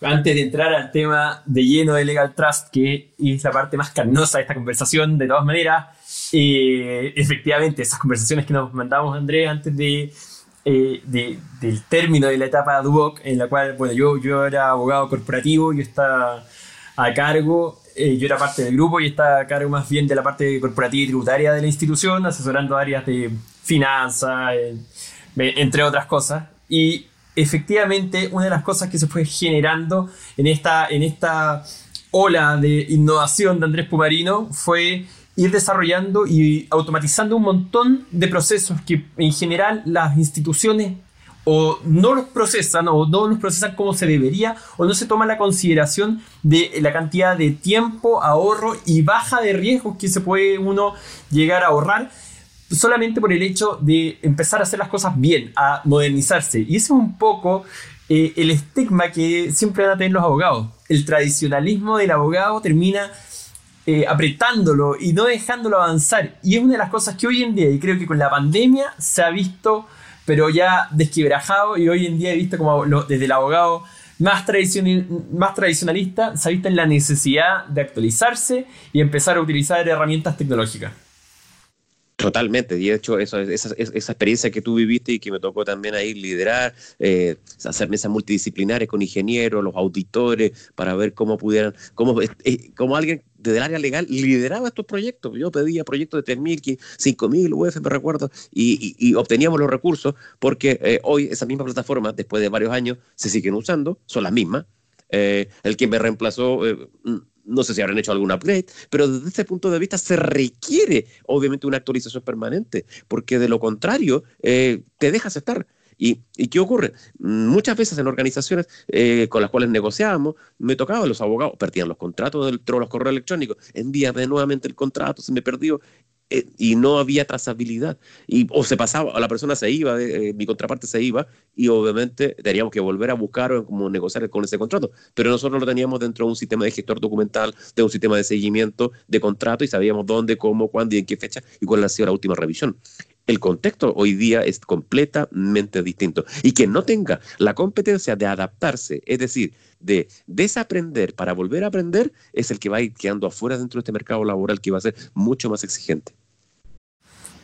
Antes de entrar al tema de lleno de Legal Trust, que es la parte más carnosa de esta conversación, de todas maneras, eh, efectivamente, esas conversaciones que nos mandamos, Andrés, antes eh, de, del término de la etapa de UOC, en la cual, bueno, yo, yo era abogado corporativo, yo estaba a cargo, eh, yo era parte del grupo y estaba a cargo más bien de la parte corporativa y tributaria de la institución, asesorando áreas de finanzas, entre otras cosas. Y efectivamente, una de las cosas que se fue generando en esta, en esta ola de innovación de Andrés Pumarino fue ir desarrollando y automatizando un montón de procesos que en general las instituciones o no los procesan o no los procesan como se debería o no se toma la consideración de la cantidad de tiempo, ahorro y baja de riesgos que se puede uno llegar a ahorrar solamente por el hecho de empezar a hacer las cosas bien, a modernizarse. Y ese es un poco eh, el estigma que siempre van a tener los abogados. El tradicionalismo del abogado termina eh, apretándolo y no dejándolo avanzar. Y es una de las cosas que hoy en día, y creo que con la pandemia se ha visto, pero ya desquebrajado, y hoy en día he visto como desde el abogado más, más tradicionalista, se ha visto en la necesidad de actualizarse y empezar a utilizar herramientas tecnológicas. Totalmente, y de hecho esa, experiencia que tú viviste y que me tocó también ahí liderar, eh, hacer mesas multidisciplinares con ingenieros, los auditores, para ver cómo pudieran, cómo, eh, cómo alguien desde el área legal lideraba estos proyectos. Yo pedía proyectos de 3.000, 5.000 UF, me recuerdo, y, obteníamos los recursos porque eh, hoy esa misma plataforma, después de varios años, se siguen usando, son las mismas. Eh, el que me reemplazó no sé si habrán hecho algún upgrade, pero desde ese punto de vista se requiere obviamente una actualización permanente, porque de lo contrario eh, te dejas estar. ¿Y, qué ocurre? Muchas veces en organizaciones eh, con las cuales negociábamos, me tocaba los abogados, perdían los contratos dentro de los correos electrónicos, envíame nuevamente el contrato, se me perdió. eh, y no había trazabilidad. Y, o se pasaba, o la persona se iba, eh, mi contraparte se iba, y obviamente teníamos que volver a buscar o como negociar con ese contrato. Pero nosotros lo teníamos dentro de un sistema de gestor documental, de un sistema de seguimiento de contrato, y sabíamos dónde, cómo, cuándo y en qué fecha, y cuál ha sido la última revisión. El contexto hoy día es completamente distinto. Y que no tenga la competencia de adaptarse, es decir, de desaprender para volver a aprender, es el que va a ir quedando afuera dentro de este mercado laboral que va a ser mucho más exigente.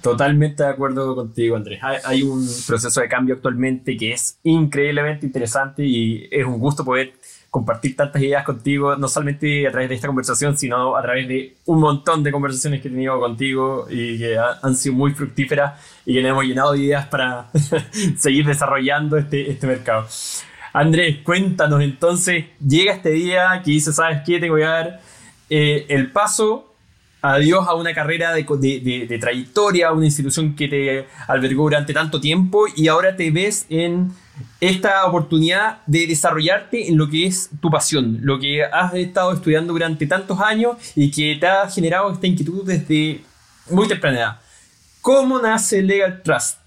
Totalmente de acuerdo contigo, Andrés. Hay, un proceso de cambio actualmente que es increíblemente interesante y es un gusto poder compartir tantas ideas contigo, no solamente a través de esta conversación, sino a través de un montón de conversaciones que he tenido contigo y que han sido muy fructíferas y que nos hemos llenado de ideas para *laughs* seguir desarrollando este, este mercado. Andrés, cuéntanos entonces, llega este día que dices, ¿sabes qué? Tengo que dar eh, el paso adiós a una carrera de, de, trayectoria, a una institución que te albergó durante tanto tiempo y ahora te ves en esta oportunidad de desarrollarte en lo que es tu pasión, lo que has estado estudiando durante tantos años y que te ha generado esta inquietud desde muy temprana edad. ¿Cómo nace Legal Trust?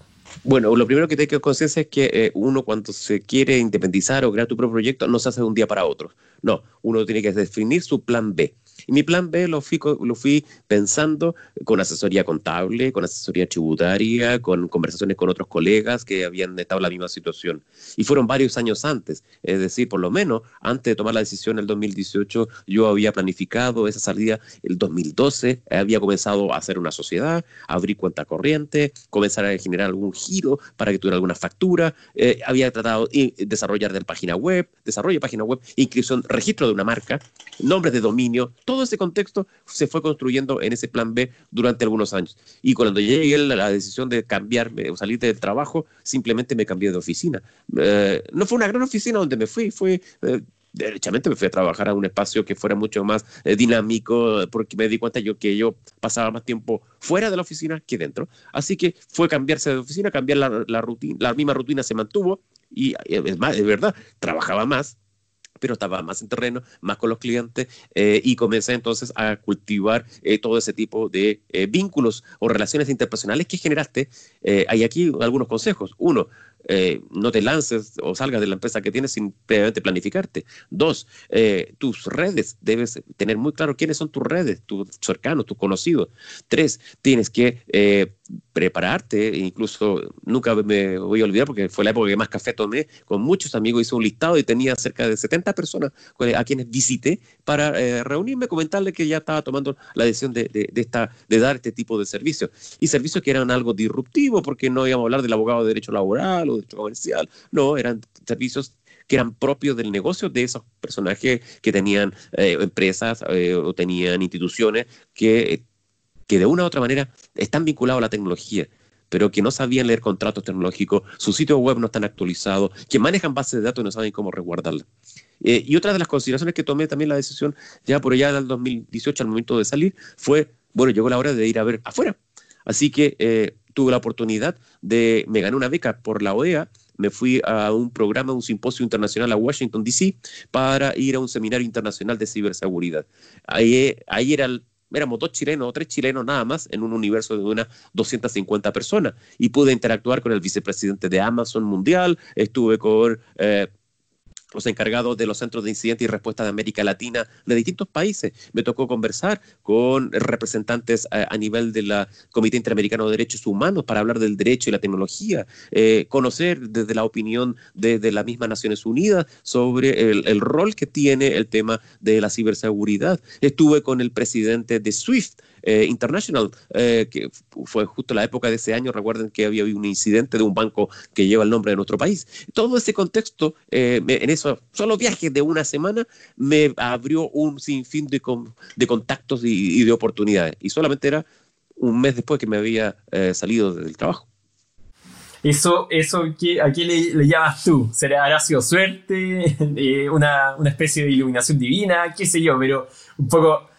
Bueno, lo primero que hay que conciencia es que eh, uno cuando se quiere independizar o crear tu propio proyecto no se hace de un día para otro. No, uno tiene que definir su plan B. Y mi plan B lo fui, lo fui pensando con asesoría contable, con asesoría tributaria, con conversaciones con otros colegas que habían estado en la misma situación. Y fueron varios años antes, es decir, por lo menos antes de tomar la decisión en el 2018, yo había planificado esa salida el 2012, había comenzado a hacer una sociedad, abrir cuenta corriente, comenzar a generar algún giro para que tuviera alguna factura, eh, había tratado de desarrollar de página web, desarrollo de página web, inscripción, registro de una marca, nombres de dominio, todo ese contexto se fue construyendo en ese plan B durante algunos años. Y cuando llegué a la decisión de cambiarme o salir del trabajo, simplemente me cambié de oficina. Eh, no fue una gran oficina donde me fui, fue... Eh, derechamente me fui a trabajar a un espacio que fuera mucho más eh, dinámico, porque me di cuenta yo que yo pasaba más tiempo fuera de la oficina que dentro. Así que fue cambiarse de oficina, cambiar la, la rutina, la misma rutina se mantuvo y es más, es verdad, trabajaba más, pero estaba más en terreno, más con los clientes eh, y comencé entonces a cultivar eh, todo ese tipo de eh, vínculos o relaciones interpersonales que generaste. hay aquí algunos consejos. Uno, no te lances o salgas de la empresa que tienes sin previamente planificarte. Dos, tus redes, debes tener muy claro quiénes son tus redes, tus cercanos, tus conocidos. Tres, tienes que prepararte, incluso nunca me voy a olvidar porque fue la época que más café tomé, con muchos amigos hice un listado y tenía cerca de 70 personas a quienes visité para reunirme, comentarles que ya estaba tomando la decisión de, de, esta, de dar este tipo de servicios. Y servicios que eran algo disruptivo porque no íbamos a hablar del abogado de derecho laboral o comercial, no, eran servicios que eran propios del negocio de esos personajes que tenían eh, empresas eh, o tenían instituciones que, que de una u otra manera están vinculados a la tecnología pero que no sabían leer contratos tecnológicos, su sitio web no están actualizados, que manejan bases de datos y no saben cómo resguardarla. Eh, y otra de las consideraciones que tomé también la decisión ya por allá del 2018 al momento de salir fue, bueno, llegó la hora de ir a ver afuera. Así que tuve la oportunidad de, me gané una beca por la OEA, me fui a un programa, un simposio internacional a Washington, D.C., para ir a un seminario internacional de ciberseguridad. Ahí, ahí era éramos dos chilenos o tres chilenos nada más en un universo de unas 250 personas. Y pude interactuar con el vicepresidente de Amazon Mundial, estuve con eh, los encargados de los centros de incidente y respuesta de América Latina de distintos países. Me tocó conversar con representantes a, nivel del Comité Interamericano de Derechos Humanos para hablar del derecho y la tecnología, eh, conocer desde la opinión de, las mismas Naciones Unidas sobre el, el rol que tiene el tema de la ciberseguridad. Estuve con el presidente de SWIFT, eh, International, eh, que fue justo la época de ese año, recuerden que había habido un incidente de un banco que lleva el nombre de nuestro país. Todo ese contexto, eh, en esos solo viajes de una semana, me abrió un sinfín de, de contactos y, de oportunidades. Y solamente era un mes después que me había salido del trabajo. Eso, eso ¿a quién le, llamas tú? ¿Será, ¿Habrá sido suerte? *laughs* una, una, especie de iluminación divina? ¿Qué sé yo? Pero un poco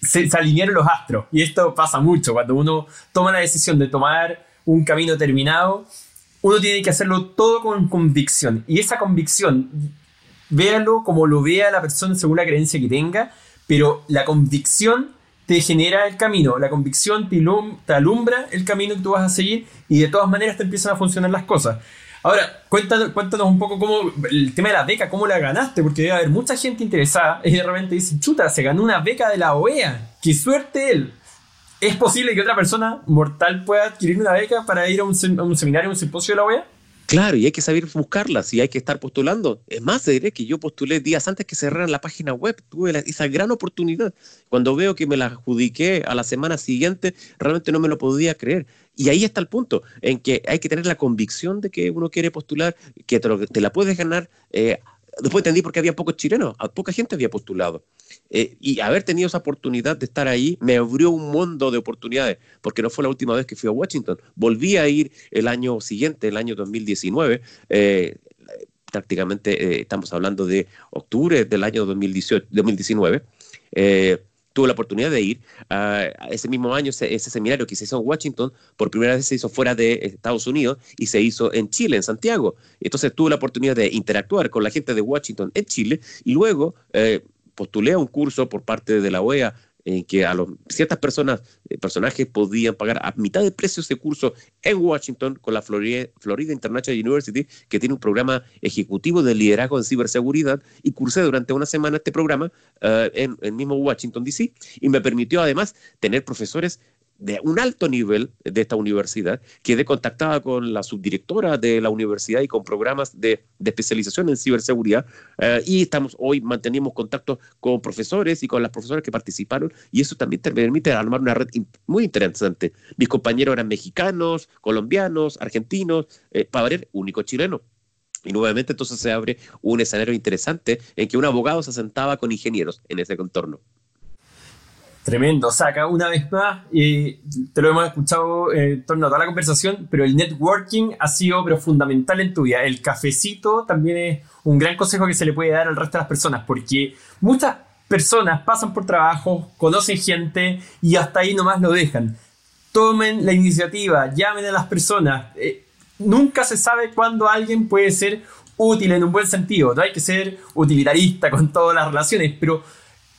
se, alinearon los astros. Y esto pasa mucho. Cuando uno toma la decisión de tomar un camino terminado, uno tiene que hacerlo todo con convicción. Y esa convicción, véalo como lo vea la persona según la creencia que tenga, pero la convicción te genera el camino, la convicción te, te alumbra el camino que tú vas a seguir y de todas maneras te empiezan a funcionar las cosas. Ahora, cuéntanos, cuéntanos un poco cómo el tema de la beca, cómo la ganaste, porque debe haber mucha gente interesada y de repente dice, chuta, se ganó una beca de la OEA, qué suerte él. ¿Es posible que otra persona mortal pueda adquirir una beca para ir a un, a un seminario, un simposio de la OEA? Claro, y hay que saber buscarlas y hay que estar postulando. Es más, diré que yo postulé días antes que cerraran la página web. Tuve esa gran oportunidad. Cuando veo que me la adjudiqué a la semana siguiente, realmente no me lo podía creer. Y ahí está el punto, en que hay que tener la convicción de que uno quiere postular, que te, la puedes ganar. Eh, después entendí por qué había pocos chilenos, poca gente había postulado. Eh, y haber tenido esa oportunidad de estar ahí me abrió un mundo de oportunidades, porque no fue la última vez que fui a Washington. Volví a ir el año siguiente, el año 2019. Eh, prácticamente eh, estamos hablando de octubre del año 2018, 2019. Tuve la oportunidad de ir a ese mismo año, ese, seminario que se hizo en Washington, por primera vez se hizo fuera de Estados Unidos y se hizo en Chile, en Santiago. Entonces tuve la oportunidad de interactuar con la gente de Washington en Chile y luego postulé a un curso por parte de la OEA en que a los, ciertas personas, eh, personajes podían pagar a mitad de precio ese curso en Washington con la Florida, Florida, International University, que tiene un programa ejecutivo de liderazgo en ciberseguridad, y cursé durante una semana este programa eh, en el mismo Washington, D.C., y me permitió además tener profesores de un alto nivel de esta universidad, quedé contactada con la subdirectora de la universidad y con programas de, especialización en ciberseguridad eh, y estamos hoy mantenemos contacto con profesores y con las profesoras que participaron y eso también te permite armar una red muy interesante. Mis compañeros eran mexicanos, colombianos, argentinos, eh, para ver, único chileno. Y nuevamente entonces se abre un escenario interesante en que un abogado se sentaba con ingenieros en ese contorno. Tremendo, saca una vez más, te lo hemos escuchado en torno a toda la conversación, pero el networking ha sido pero fundamental en tu vida. El cafecito también es un gran consejo que se le puede dar al resto de las personas, porque muchas personas pasan por trabajo, conocen gente y hasta ahí nomás lo dejan. Tomen la iniciativa, llamen a las personas. Eh, nunca se sabe cuándo alguien puede ser útil en un buen sentido. No hay que ser utilitarista con todas las relaciones, pero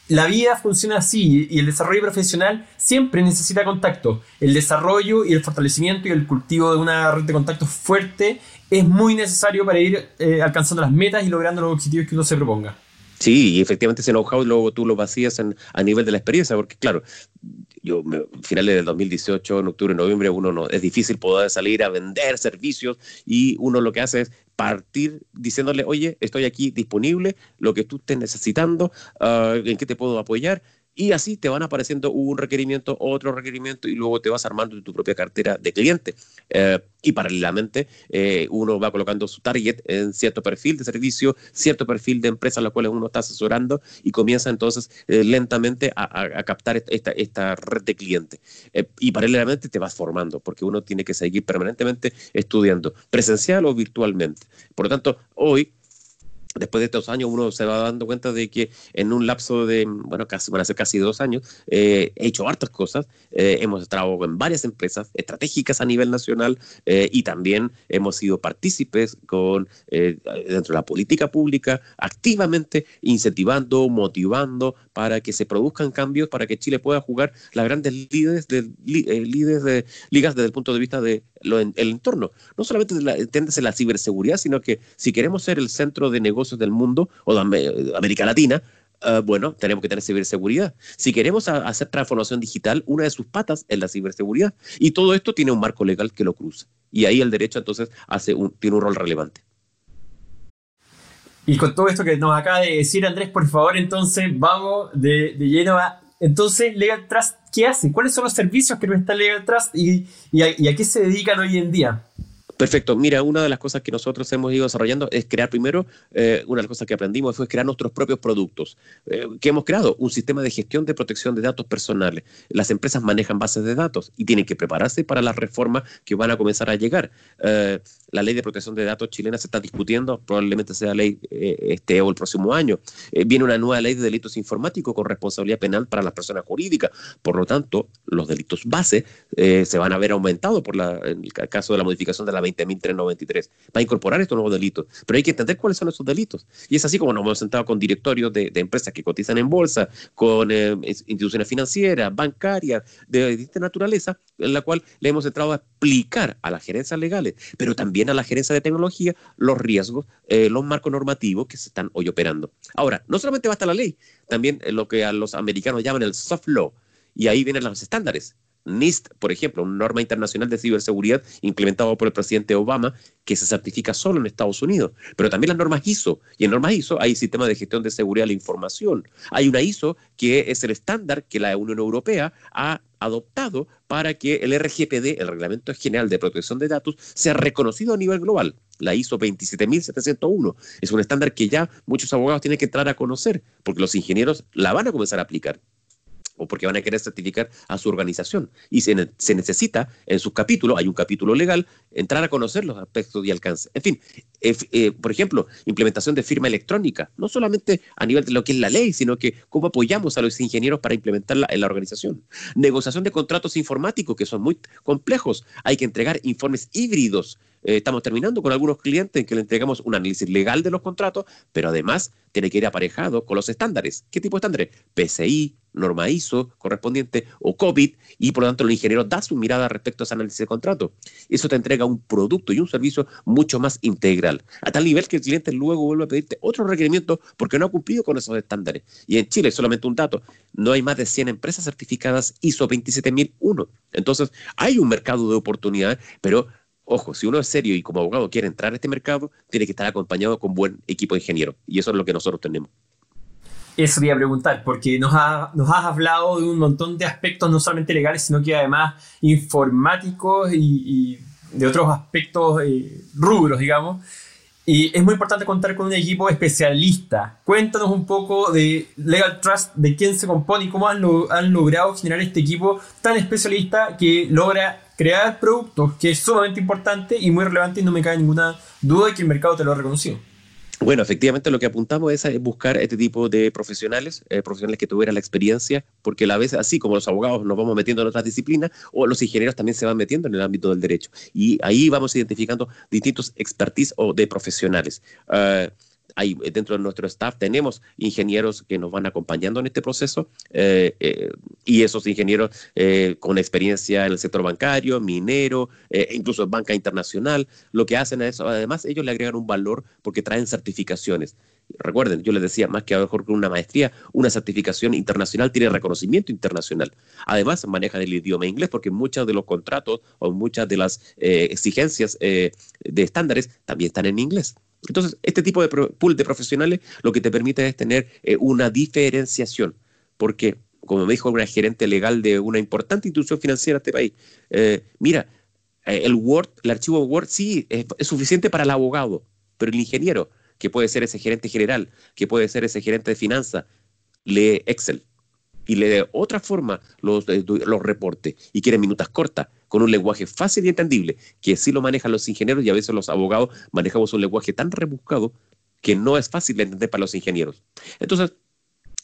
la vida funciona así y el desarrollo profesional siempre necesita contacto. El desarrollo y el fortalecimiento y el cultivo de una red de contactos fuerte es muy necesario para ir eh, alcanzando las metas y logrando los objetivos que uno se proponga. Sí, y efectivamente ese know-how luego tú lo vacías a nivel de la experiencia, porque claro, yo finales del 2018, en octubre, noviembre, uno no, es difícil poder salir a vender servicios y uno lo que hace es partir diciéndole, oye, estoy aquí disponible, lo que tú estés necesitando, ah, en qué te puedo apoyar, y así te van apareciendo un requerimiento, otro requerimiento y luego te vas armando tu propia cartera de cliente. Eh, y paralelamente eh, uno va colocando su target en cierto perfil de servicio, cierto perfil de empresa a la cual uno está asesorando y comienza entonces eh, lentamente a, captar esta, esta, red de clientes. y paralelamente te vas formando porque uno tiene que seguir permanentemente estudiando, presencial o virtualmente. Por lo tanto, hoy después de estos años uno se va dando cuenta de que en un lapso de, bueno, casi, van a ser casi dos años, eh, he hecho hartas cosas, eh, hemos trabajado en varias empresas estratégicas a nivel nacional eh, y también hemos sido partícipes con, dentro de la política pública, activamente incentivando, motivando para que se produzcan cambios, para que Chile pueda jugar las grandes líderes de, líderes de ligas desde el punto de vista de entorno. No solamente la, la ciberseguridad, sino que si queremos ser el centro de negocios del mundo o de América Latina, ah, bueno, tenemos que tener ciberseguridad. Si queremos hacer transformación digital, una de sus patas es la ciberseguridad. Y todo esto tiene un marco legal que lo cruza. Y ahí el derecho entonces hace tiene un rol relevante. Y con todo esto que nos acaba de decir Andrés, por favor, entonces vamos de, lleno a... Entonces, Legal Trust, ¿qué hace? ¿Cuáles son los servicios que está Legal Trust y, y a qué se dedican hoy en día? Perfecto. Mira, una de las cosas que nosotros hemos ido desarrollando es crear primero, eh, una de las cosas que aprendimos fue crear nuestros propios productos. Eh, que hemos creado? Un sistema de gestión de protección de datos personales. Las empresas manejan bases de datos y tienen que prepararse para las reformas que van a comenzar a llegar. Eh, la ley de protección de datos chilena se está discutiendo, probablemente sea ley este o el próximo año. viene una nueva ley de delitos informáticos con responsabilidad penal para las personas jurídicas. Por lo tanto, los delitos base se van a ver aumentados por la, en el caso de la modificación de la 20.393, para incorporar estos nuevos delitos. Pero hay que entender cuáles son esos delitos. Y es así como nos hemos sentado con directorios de, empresas que cotizan en bolsa, con eh, instituciones financieras, bancarias, de distinta naturaleza, en la cual le hemos entrado a explicar a las gerencias legales, pero también a la gerencia de tecnología, los riesgos, eh, los marcos normativos que se están hoy operando. Ahora, no solamente basta la ley, también lo que a los americanos llaman el soft law, y ahí vienen los estándares. NIST, por ejemplo, una norma internacional de ciberseguridad implementada por el presidente Obama que se certifica solo en Estados Unidos, pero también las normas ISO. Y en normas ISO hay sistemas de gestión de seguridad de la información. Hay una ISO que es el estándar que la Unión Europea ha adoptado para que el RGPD, el Reglamento General de Protección de Datos, sea reconocido a nivel global. La ISO 27701 es un estándar que ya muchos abogados tienen que entrar a conocer, porque los ingenieros la van a comenzar a aplicar o porque van a querer certificar a su organización. Y se, necesita, en sus capítulos, hay un capítulo legal, entrar a conocer los aspectos y alcance. En fin, eh, por ejemplo, implementación de firma electrónica, no solamente a nivel de lo que es la ley, sino que cómo apoyamos a los ingenieros para implementarla en la organización. Negociación de contratos informáticos, que son muy complejos. Hay que entregar informes híbridos eh, estamos terminando con algunos clientes en que le entregamos un análisis legal de los contratos, pero además tiene que ir aparejado con los estándares. ¿Qué tipo de estándares? PCI, norma ISO correspondiente o COVID, y por lo tanto el ingeniero da su mirada respecto a ese análisis de contrato. Eso te entrega un producto y un servicio mucho más integral, a tal nivel que el cliente luego vuelve a pedirte otro requerimiento porque no ha cumplido con esos estándares. Y en Chile, solamente un dato, no hay más de 100 empresas certificadas ISO 27001. Entonces, hay un mercado de oportunidades, pero Ojo, si uno es serio y como abogado quiere entrar a este mercado, tiene que estar acompañado con buen equipo de ingenieros. Y eso es lo que nosotros tenemos. Eso voy a preguntar, porque nos, nos has hablado de un montón de aspectos, no solamente legales, sino que además informáticos y, de otros aspectos eh, rubros, digamos. Y es muy importante contar con un equipo especialista. Cuéntanos un poco de Legal Trust, de quién se compone y cómo han, han logrado generar este equipo tan especialista que logra crear productos, que es sumamente importante y muy relevante y no me cabe ninguna duda de que el mercado te lo ha reconocido. Bueno, efectivamente lo que apuntamos es buscar este tipo de profesionales, eh, profesionales que tuvieran la experiencia, porque a la vez, así como los abogados nos vamos metiendo en otras disciplinas, o los ingenieros también se van metiendo en el ámbito del derecho. Y ahí vamos identificando distintos expertise o de profesionales. Uh, dentro de nuestro staff tenemos ingenieros que nos van acompañando en este proceso eh, eh, y esos ingenieros eh, con experiencia en el sector bancario, minero, incluso en banca internacional, lo que hacen es, además ellos le agregan un valor porque traen certificaciones. Recuerden, yo les decía, más que a mejor que una maestría, una certificación internacional tiene reconocimiento internacional. Además, manejan el idioma inglés porque muchos de los contratos o muchas de las exigencias de estándares también están en inglés. Entonces, este tipo de pool de profesionales lo que te permite es tener eh, una diferenciación, porque, como me dijo una gerente legal de una importante institución financiera de este país, eh, mira, eh, el Word, el archivo Word sí es, suficiente para el abogado, pero el ingeniero, que puede ser ese gerente general, que puede ser ese gerente de finanzas, lee Excel y lee de otra forma los, los reportes y quiere minutas cortas con un lenguaje fácil y entendible, que sí lo manejan los ingenieros y a veces los abogados manejamos un lenguaje tan rebuscado que no es fácil de entender para los ingenieros. Entonces,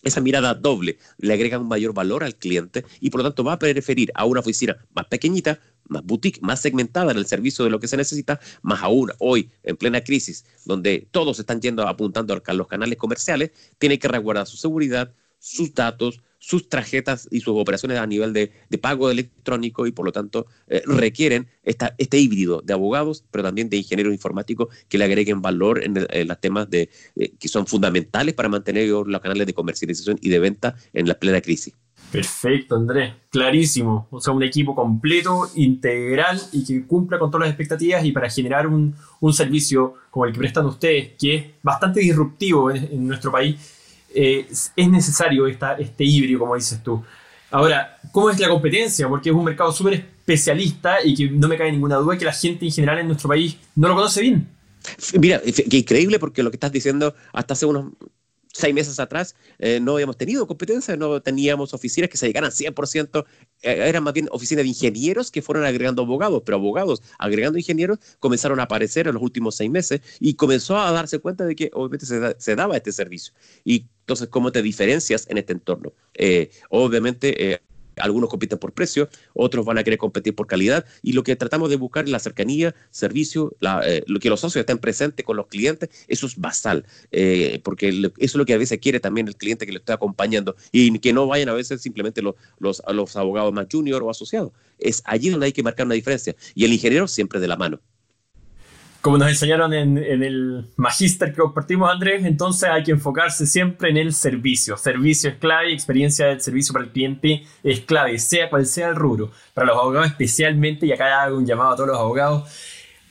esa mirada doble le agrega un mayor valor al cliente y por lo tanto va a preferir a una oficina más pequeñita, más boutique, más segmentada en el servicio de lo que se necesita, más aún hoy en plena crisis, donde todos están yendo apuntando a los canales comerciales, tiene que resguardar su seguridad, sus datos, sus tarjetas y sus operaciones a nivel de, pago electrónico y por lo tanto eh, requieren esta, este híbrido de abogados, pero también de ingenieros informáticos que le agreguen valor en, los temas de, eh, que son fundamentales para mantener los canales de comercialización y de venta en la plena crisis. Perfecto, Andrés. Clarísimo. O sea, un equipo completo, integral y que cumpla con todas las expectativas y para generar un, servicio como el que prestan ustedes, que es bastante disruptivo en nuestro país eh, es necesario esta, este híbrido, como dices tú. Ahora, ¿cómo es la competencia? Porque es un mercado súper especialista y que no me cae ninguna duda que la gente en general en nuestro país no lo conoce bien. Mira, qué increíble porque lo que estás diciendo hasta hace unos seis meses atrás eh, no habíamos tenido competencia, no teníamos oficinas que se dedicaran 100%, eh, eran más bien oficinas de ingenieros que fueron agregando abogados, pero abogados agregando ingenieros comenzaron a aparecer en los últimos seis meses y comenzó a darse cuenta de que obviamente se, daba este servicio. Y entonces, ¿cómo te diferencias en este entorno? Eh, obviamente algunos compiten por precio, otros van a querer competir por calidad y lo que tratamos de buscar es la cercanía, servicio, eh, lo que los socios estén presentes con los clientes, eso es basal, eh, porque eso es lo que a veces quiere también el cliente que le esté acompañando y que no vayan a veces simplemente los, los, los abogados más junior o asociados. Es allí donde hay que marcar una diferencia y el ingeniero siempre de la mano como nos enseñaron en, el magíster que compartimos, Andrés, entonces hay que enfocarse siempre en el servicio. Servicio es clave, experiencia del servicio para el cliente es clave, sea cual sea el rubro. Para los abogados especialmente, y acá hago un llamado a todos los abogados,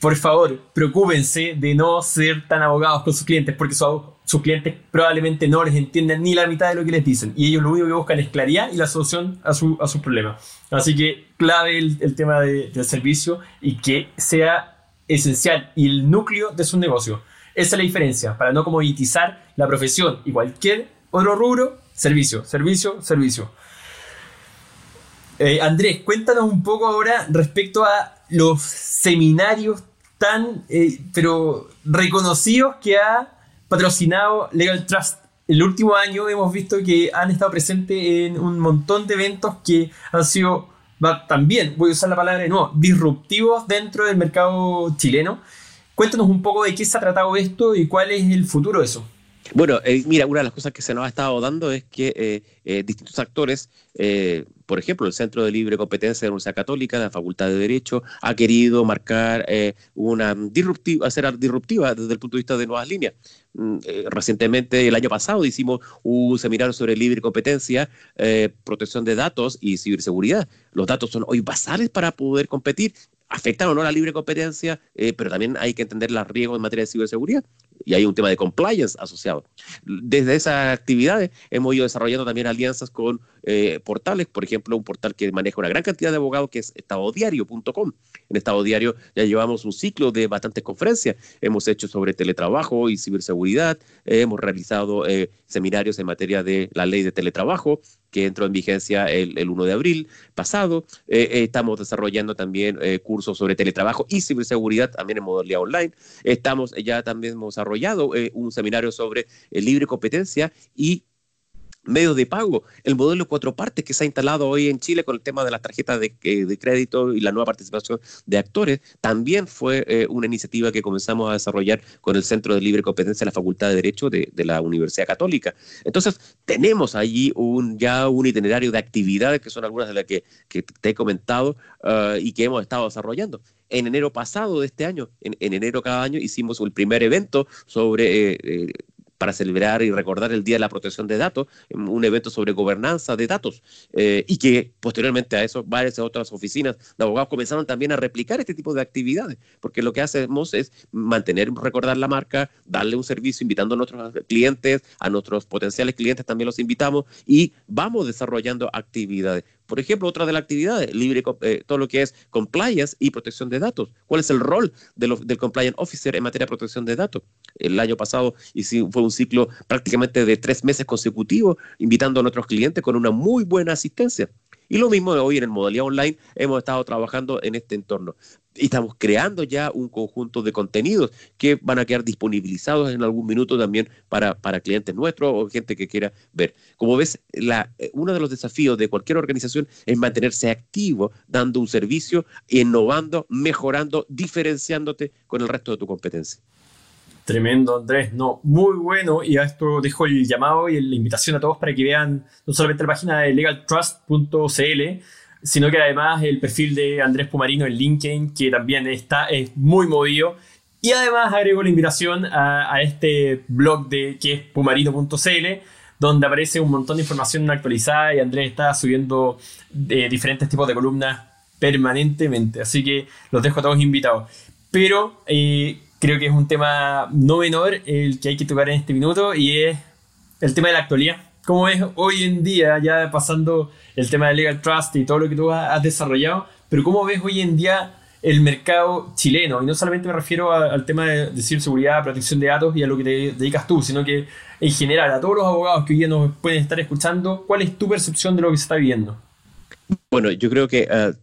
por favor, preocúpense de no ser tan abogados con sus clientes, porque sus clientes probablemente no les entienden ni la mitad de lo que les dicen. Y ellos lo único que buscan es claridad y la solución a sus a su problemas. Así que clave el, tema del servicio y que sea esencial y el núcleo de su negocio. Esa es la diferencia, para no comoditizar la profesión y cualquier otro rubro, servicio, servicio, servicio. Eh, Andrés, cuéntanos un poco ahora respecto a los seminarios tan, eh, pero reconocidos que ha patrocinado Legal Trust. El último año hemos visto que han estado presentes en un montón de eventos que han sido también, voy a usar la palabra de nuevo, disruptivos dentro del mercado chileno. Cuéntanos un poco de qué se ha tratado esto y cuál es el futuro de eso. Bueno, eh, mira, una de las cosas que se nos ha estado dando es que eh, eh, distintos actores, por ejemplo, el Centro de Libre Competencia de la Universidad Católica, la Facultad de Derecho, ha querido marcar una disruptiva, hacer disruptiva desde el punto de vista de nuevas líneas. Mm, recientemente, el año pasado, hicimos un seminario sobre libre competencia, protección de datos y ciberseguridad. Los datos son hoy basales para poder competir afectan o no la libre competencia, pero también hay que entender los riesgos en materia de ciberseguridad y hay un tema de compliance asociado. Desde esas actividades hemos ido desarrollando también alianzas con eh, portales, por ejemplo, un portal que maneja una gran cantidad de abogados que es estadodiario.com. En Estado Diario ya llevamos un ciclo de bastantes conferencias. Hemos hecho sobre teletrabajo y ciberseguridad, hemos realizado eh, seminarios en materia de la ley de teletrabajo, que entró en vigencia el, 1 de abril pasado. Eh, estamos desarrollando también cursos sobre teletrabajo y ciberseguridad también en modalidad online. Estamos ya también hemos desarrollado un seminario sobre libre competencia y medios de pago, el modelo cuatro partes que se ha instalado hoy en Chile con el tema de las tarjetas de, eh, crédito y la nueva participación de actores, también fue eh, una iniciativa que comenzamos a desarrollar con el Centro de Libre Competencia de la Facultad de Derecho de, la Universidad Católica. Entonces, tenemos allí ya un itinerario de actividades que son algunas de las que, te he comentado ah, y que hemos estado desarrollando en enero pasado de este año, en, enero cada año, hicimos el primer evento sobre eh, para celebrar y recordar el Día de la Protección de Datos, un evento sobre gobernanza de datos, eh, y que posteriormente a eso varias otras oficinas de abogados comenzaron también a replicar este tipo de actividades, porque lo que hacemos es mantener, recordar la marca, darle un servicio invitando a nuestros clientes, a nuestros potenciales clientes también los invitamos y vamos desarrollando actividades. Por ejemplo, otra de las actividades, libre, eh, todo lo que es compliance y protección de datos. ¿Cuál es el rol del compliance officer en materia de protección de datos? El año pasado fue un ciclo prácticamente de tres meses consecutivos, invitando a nuestros clientes con una muy buena asistencia. Y lo mismo hoy en el modalidad online hemos estado trabajando en este entorno. Y estamos creando ya un conjunto de contenidos que van a quedar disponibilizados en algún minuto también para, para clientes nuestros o gente que quiera ver. Como ves, eh, uno de los desafíos de cualquier organización es mantenerse activo, dando un servicio, innovando, mejorando, diferenciándote con el resto de tu competencia. Tremendo, Andrés. No, muy bueno. Y a esto dejo el llamado y la invitación a todos para que vean no solamente la página de legaltrust.cl, sino que además el perfil de Andrés Pumarino en LinkedIn, que también está es muy movido. Y además agrego la invitación a, este blog de que es pumarino.cl, donde aparece un montón de información actualizada y Andrés está subiendo eh, diferentes tipos de columnas permanentemente. Así que los dejo a todos invitados. Pero eh, creo que es un tema no menor el que hay que tocar en este minuto y es el tema de la actualidad. ¿Cómo es hoy en día, ya pasando el tema de Legal Trust y todo lo que tú has desarrollado, pero cómo ves hoy en día el mercado chileno? Y no solamente me refiero al tema de, decir seguridad, protección de datos y a lo que te dedicas tú, sino que en general a todos los abogados que hoy nos pueden estar escuchando, ¿cuál es tu percepción de lo que se está viviendo? Bueno, yo creo que eh,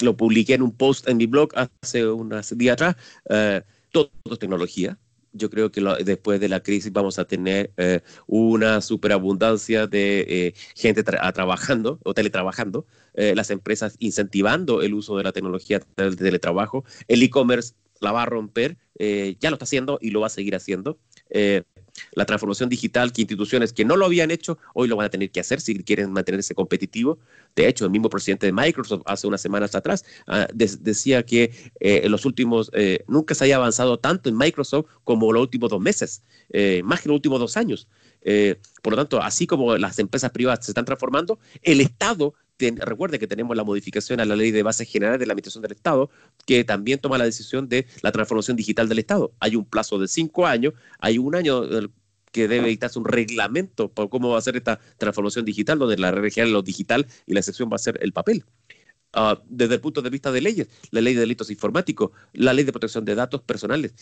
lo publiqué en un post en mi blog hace unos días atrás. Eh, todo tecnología. yo creo que después de la crisis vamos a tener eh, una superabundancia de eh, gente trabajando o teletrabajando, eh, las empresas incentivando el uso de la tecnología del teletrabajo, el e-commerce la va a romper, ya lo está haciendo y lo va a seguir haciendo la transformación digital que instituciones que no lo habían hecho hoy lo van a tener que hacer si quieren mantenerse competitivo. De hecho, el mismo presidente de Microsoft hace unas semanas atrás ah, decía que eh, en los últimos, eh, nunca se haya avanzado tanto en Microsoft como los últimos dos meses, eh, más que los últimos dos años. por lo tanto, así como las empresas privadas se están transformando, el Estado recuerde que tenemos la modificación a la ley de bases generales de la Administración del Estado, que también toma la decisión de la transformación digital del Estado. Hay un plazo de cinco años, hay un año que debe editarse un reglamento para cómo va a ser esta transformación digital, donde la regla es lo digital y la excepción va a ser el papel. Ah, desde el punto de vista de leyes, la ley de delitos informáticos, la ley de protección de datos personales.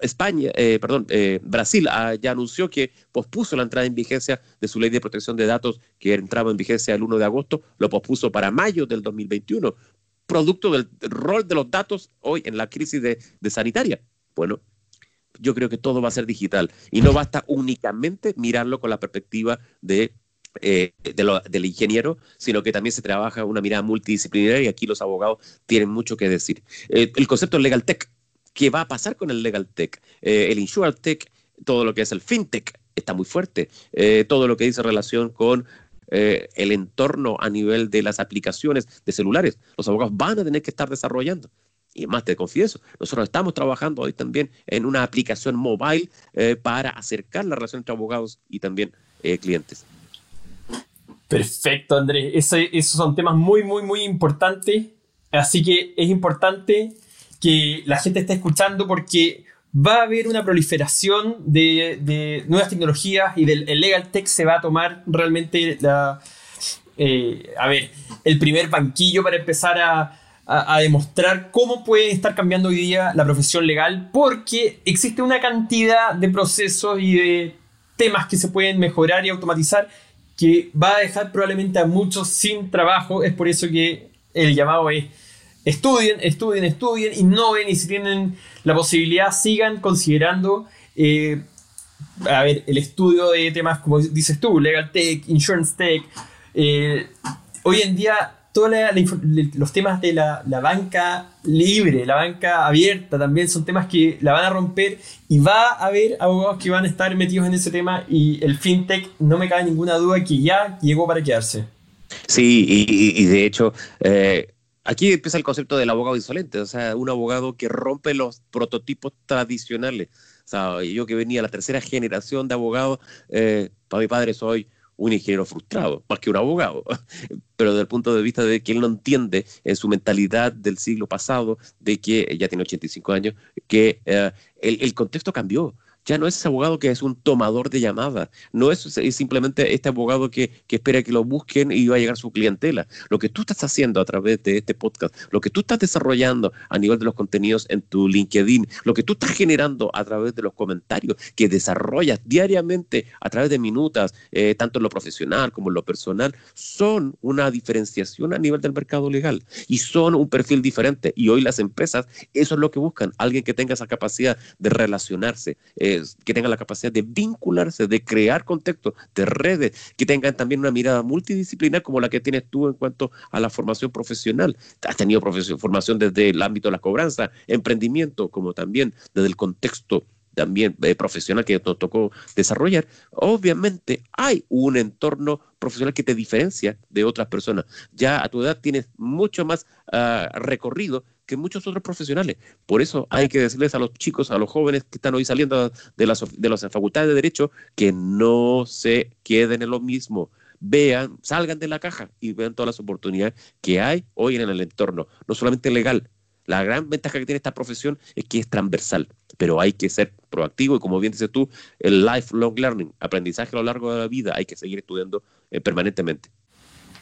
España, eh, perdón, eh, Brasil ah, ya anunció que pospuso la entrada en vigencia de su ley de protección de datos que entraba en vigencia el 1 de agosto, lo pospuso para mayo del 2021, producto del rol de los datos hoy en la crisis de, de sanitaria. Bueno, yo creo que todo va a ser digital y no basta únicamente mirarlo con la perspectiva de eh, del ingeniero, sino que también se trabaja una mirada multidisciplinaria y aquí los abogados tienen mucho que decir. Eh, el concepto Legal Tech, ¿qué va a pasar con el Legal Tech? Eh, el Insurance Tech, todo lo que es el FinTech está muy fuerte, todo lo que dice relación con el entorno a nivel de las aplicaciones de celulares, los abogados van a tener que estar desarrollando. Y más te confieso, nosotros estamos trabajando hoy también en una aplicación mobile para acercar la relación entre abogados y también clientes. Perfecto, Andrés. esos son temas muy, muy, muy importantes. Así que es importante que la gente esté escuchando porque va a haber una proliferación de, nuevas tecnologías y del legal tech se va a tomar realmente la, eh, a ver, el primer banquillo para empezar a, a, demostrar cómo puede estar cambiando hoy día la profesión legal porque existe una cantidad de procesos y de temas que se pueden mejorar y automatizar que va a dejar probablemente a muchos sin trabajo. Es por eso que el llamado es estudien, estudien, estudien, innoven y si tienen la posibilidad sigan considerando eh, a ver, el estudio de temas como dices tú, Legal Tech, Insurance Tech. Eh, hoy en día todos los temas de la, banca libre, la banca abierta también son temas que la van a romper y va a haber abogados que van a estar metidos en ese tema y el fintech no me cabe ninguna duda que ya llegó para quedarse. Sí, y, de hecho... Eh, aquí empieza el concepto del abogado insolente, o sea, un abogado que rompe los prototipos tradicionales. O yo que venía la tercera generación de abogados, eh, para mi padre soy un ingeniero frustrado, más que un abogado, *laughs* pero desde el punto de vista de que él no entiende en su mentalidad del siglo pasado, de que ya tiene 85 años, que eh, el, contexto cambió ya no es ese abogado que es un tomador de llamadas, no es, simplemente este abogado que, espera que lo busquen y va a llegar su clientela. Lo que tú estás haciendo a través de este podcast, lo que tú estás desarrollando a nivel de los contenidos en tu LinkedIn, lo que tú estás generando a través de los comentarios que desarrollas diariamente a través de minutas, eh, tanto en lo profesional como en lo personal, son una diferenciación a nivel del mercado legal y son un perfil diferente. Y hoy las empresas, eso es lo que buscan, alguien que tenga esa capacidad de relacionarse. Eh, que tengan la capacidad de vincularse, de crear contextos, de redes, que tengan también una mirada multidisciplinar como la que tienes tú en cuanto a la formación profesional. Has tenido formación desde el ámbito de la cobranza, emprendimiento, como también desde el contexto también eh, profesional que nos tocó desarrollar, obviamente hay un entorno profesional que te diferencia de otras personas. Ya a tu edad tienes mucho más ah, recorrido que muchos otros profesionales. Por eso hay que decirles a los chicos, a los jóvenes que están hoy saliendo de las, de las facultades de Derecho, que no se queden en lo mismo. Vean, salgan de la caja y vean todas las oportunidades que hay hoy en el entorno, no solamente legal. La gran ventaja que tiene esta profesión es que es transversal, pero hay que ser proactivo y como bien dices tú, el lifelong learning, aprendizaje a lo largo de la vida, hay que seguir estudiando eh, permanentemente.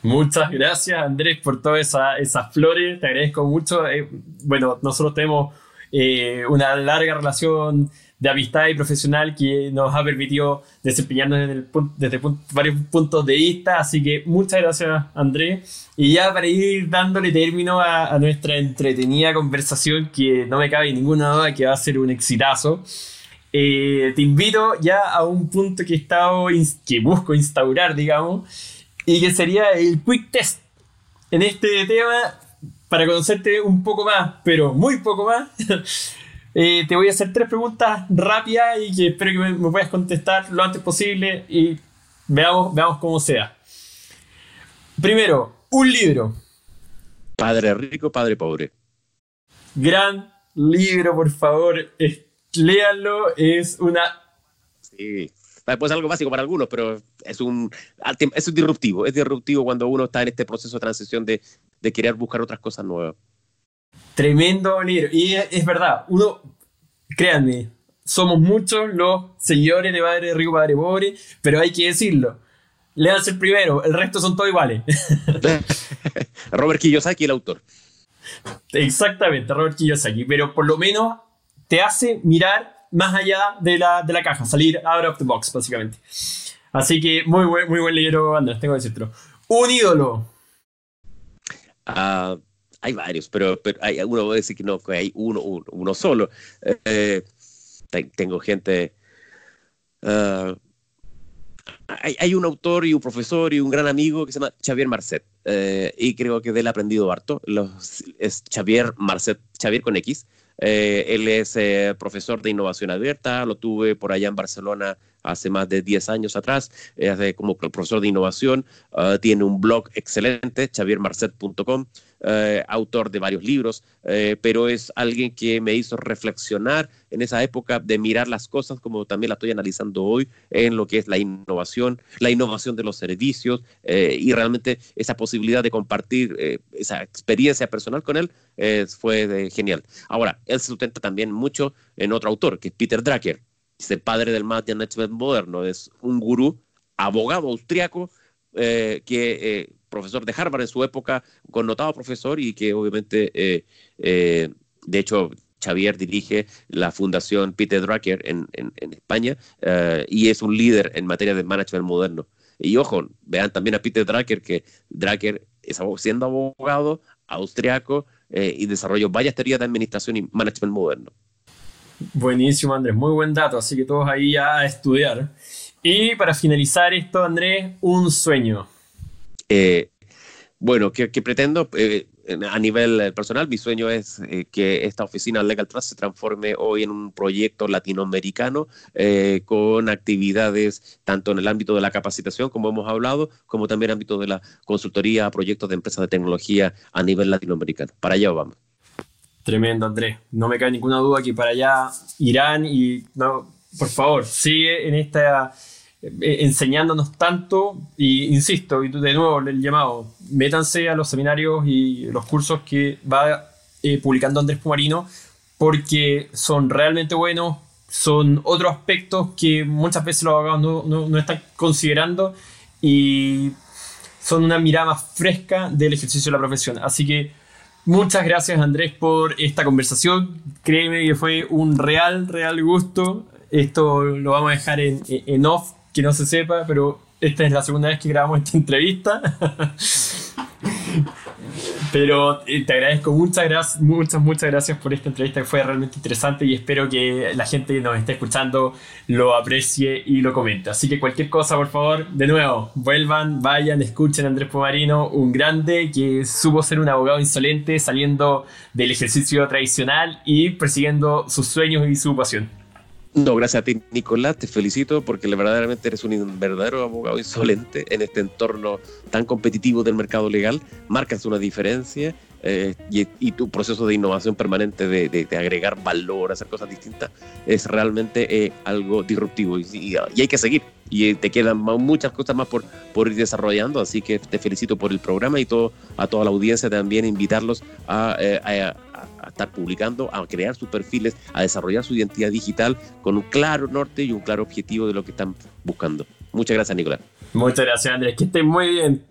Muchas gracias Andrés por todas esas flores, te agradezco mucho. Eh, bueno, nosotros tenemos eh, una larga relación de amistad y profesional que nos ha permitido desempeñarnos desde, varios puntos de vista, así que muchas gracias Andrés. Y ya para ir dándole término a, nuestra entretenida conversación, que no me cabe ninguna duda que va a ser un exitazo. eh, te invito ya a un punto que, he estado, que busco instaurar, digamos, y que sería el quick test. En este tema, para conocerte un poco más, pero muy poco más, *laughs* eh, te voy a hacer tres preguntas rápidas y que espero que me, me, puedas contestar lo antes posible y veamos, veamos cómo sea. Primero, un libro. Padre rico, padre pobre. Gran libro, por favor. léanlo. Es una. Sí. Pues algo básico para algunos, pero es un, es disruptivo. Es disruptivo cuando uno está en este proceso de transición de, de querer buscar otras cosas nuevas. Tremendo libro. Y es, verdad, uno, créanme, somos muchos los seguidores de Padre Rico, Padre Pobre, pero hay que decirlo. Leanse el primero, el resto son todos iguales. *laughs* Robert Kiyosaki, el autor. Exactamente, Robert Kiyosaki, pero por lo menos te hace mirar más allá de la, de la caja, salir out of the box, básicamente. Así que muy buen, muy buen libro, Andrés, tengo que decirlo. Un ídolo. Uh, hay varios, pero, pero hay, uno puede decir que no, hay uno, uno, solo. Eh, tengo gente. Uh, hay, hay, un autor y un profesor y un gran amigo que se llama Xavier Marcet. Eh, y creo que de él he aprendido harto. Los, es Xavier Marcet, Xavier con X. Eh, él es profesor de innovación abierta, lo tuve por allá en Barcelona hace más de 10 años atrás, como profesor de innovación, ah, tiene un blog excelente, xaviermarcet.com, eh, autor de varios libros, eh, pero es alguien que me hizo reflexionar en esa época de mirar las cosas como también la estoy analizando hoy en lo que es la innovación, la innovación de los servicios eh, y realmente esa posibilidad de compartir esa experiencia personal con él fue genial. Ahora, él se sustenta también mucho en otro autor, que es Peter Drucker, es el padre del management moderno, es un gurú, abogado austriaco, que profesor de Harvard en su época, connotado profesor y que obviamente, eh, eh, de hecho, Xavier dirige la fundación Peter Drucker en, España eh, y es un líder en materia de management moderno. Y ojo, vean también a Peter Drucker, que Drucker es siendo abogado austriaco y desarrolló varias teorías de administración y management moderno. Buenísimo, Andrés, muy buen dato, así que todos ahí a estudiar. Y para finalizar esto, Andrés, un sueño. Eh, bueno, que, pretendo eh, a nivel personal, mi sueño es eh, que esta oficina Legal Trust se transforme hoy en un proyecto latinoamericano con actividades tanto en el ámbito de la capacitación, como hemos hablado, como también en el ámbito de la consultoría proyectos de empresas de tecnología a nivel latinoamericano. Para allá vamos. Tremendo, Andrés. No me cae ninguna duda que para allá irán y, no, por favor, sigue en esta eh, enseñándonos tanto y insisto, y de nuevo el llamado, métanse a los seminarios y los cursos que va eh, publicando Andrés Pumarino porque son realmente buenos, son otros aspectos que muchas veces los abogados no, no, están considerando y son una mirada más fresca del ejercicio de la profesión. Así que muchas gracias Andrés por esta conversación. Créeme que fue un real, real gusto. Esto lo vamos a dejar en, off que no se sepa, pero esta es la segunda vez que grabamos esta entrevista. *laughs* Pero eh, te agradezco muchas gracias, muchas, muchas gracias por esta entrevista que fue realmente interesante y espero que la gente que nos esté escuchando lo aprecie y lo comente. Así que cualquier cosa, por favor, de nuevo, vuelvan, vayan, escuchen a Andrés Pomarino, un grande que supo ser un abogado insolente saliendo del ejercicio tradicional y persiguiendo sus sueños y su pasión. No, gracias a ti, Nicolás. Te felicito porque verdaderamente eres un verdadero abogado insolente en este entorno tan competitivo del mercado legal. Marcas una diferencia eh, y, tu proceso de innovación permanente, de, agregar valor, hacer cosas distintas, es realmente eh, algo disruptivo y, hay que seguir. Y te quedan muchas cosas más por, por ir desarrollando, así que te felicito por el programa y todo, a toda la audiencia también invitarlos eh, a a estar publicando, a crear sus perfiles, a desarrollar su identidad digital con un claro norte y un claro objetivo de lo que están buscando. Muchas gracias, Nicolás. Muchas gracias, Andrés. Que estén muy bien.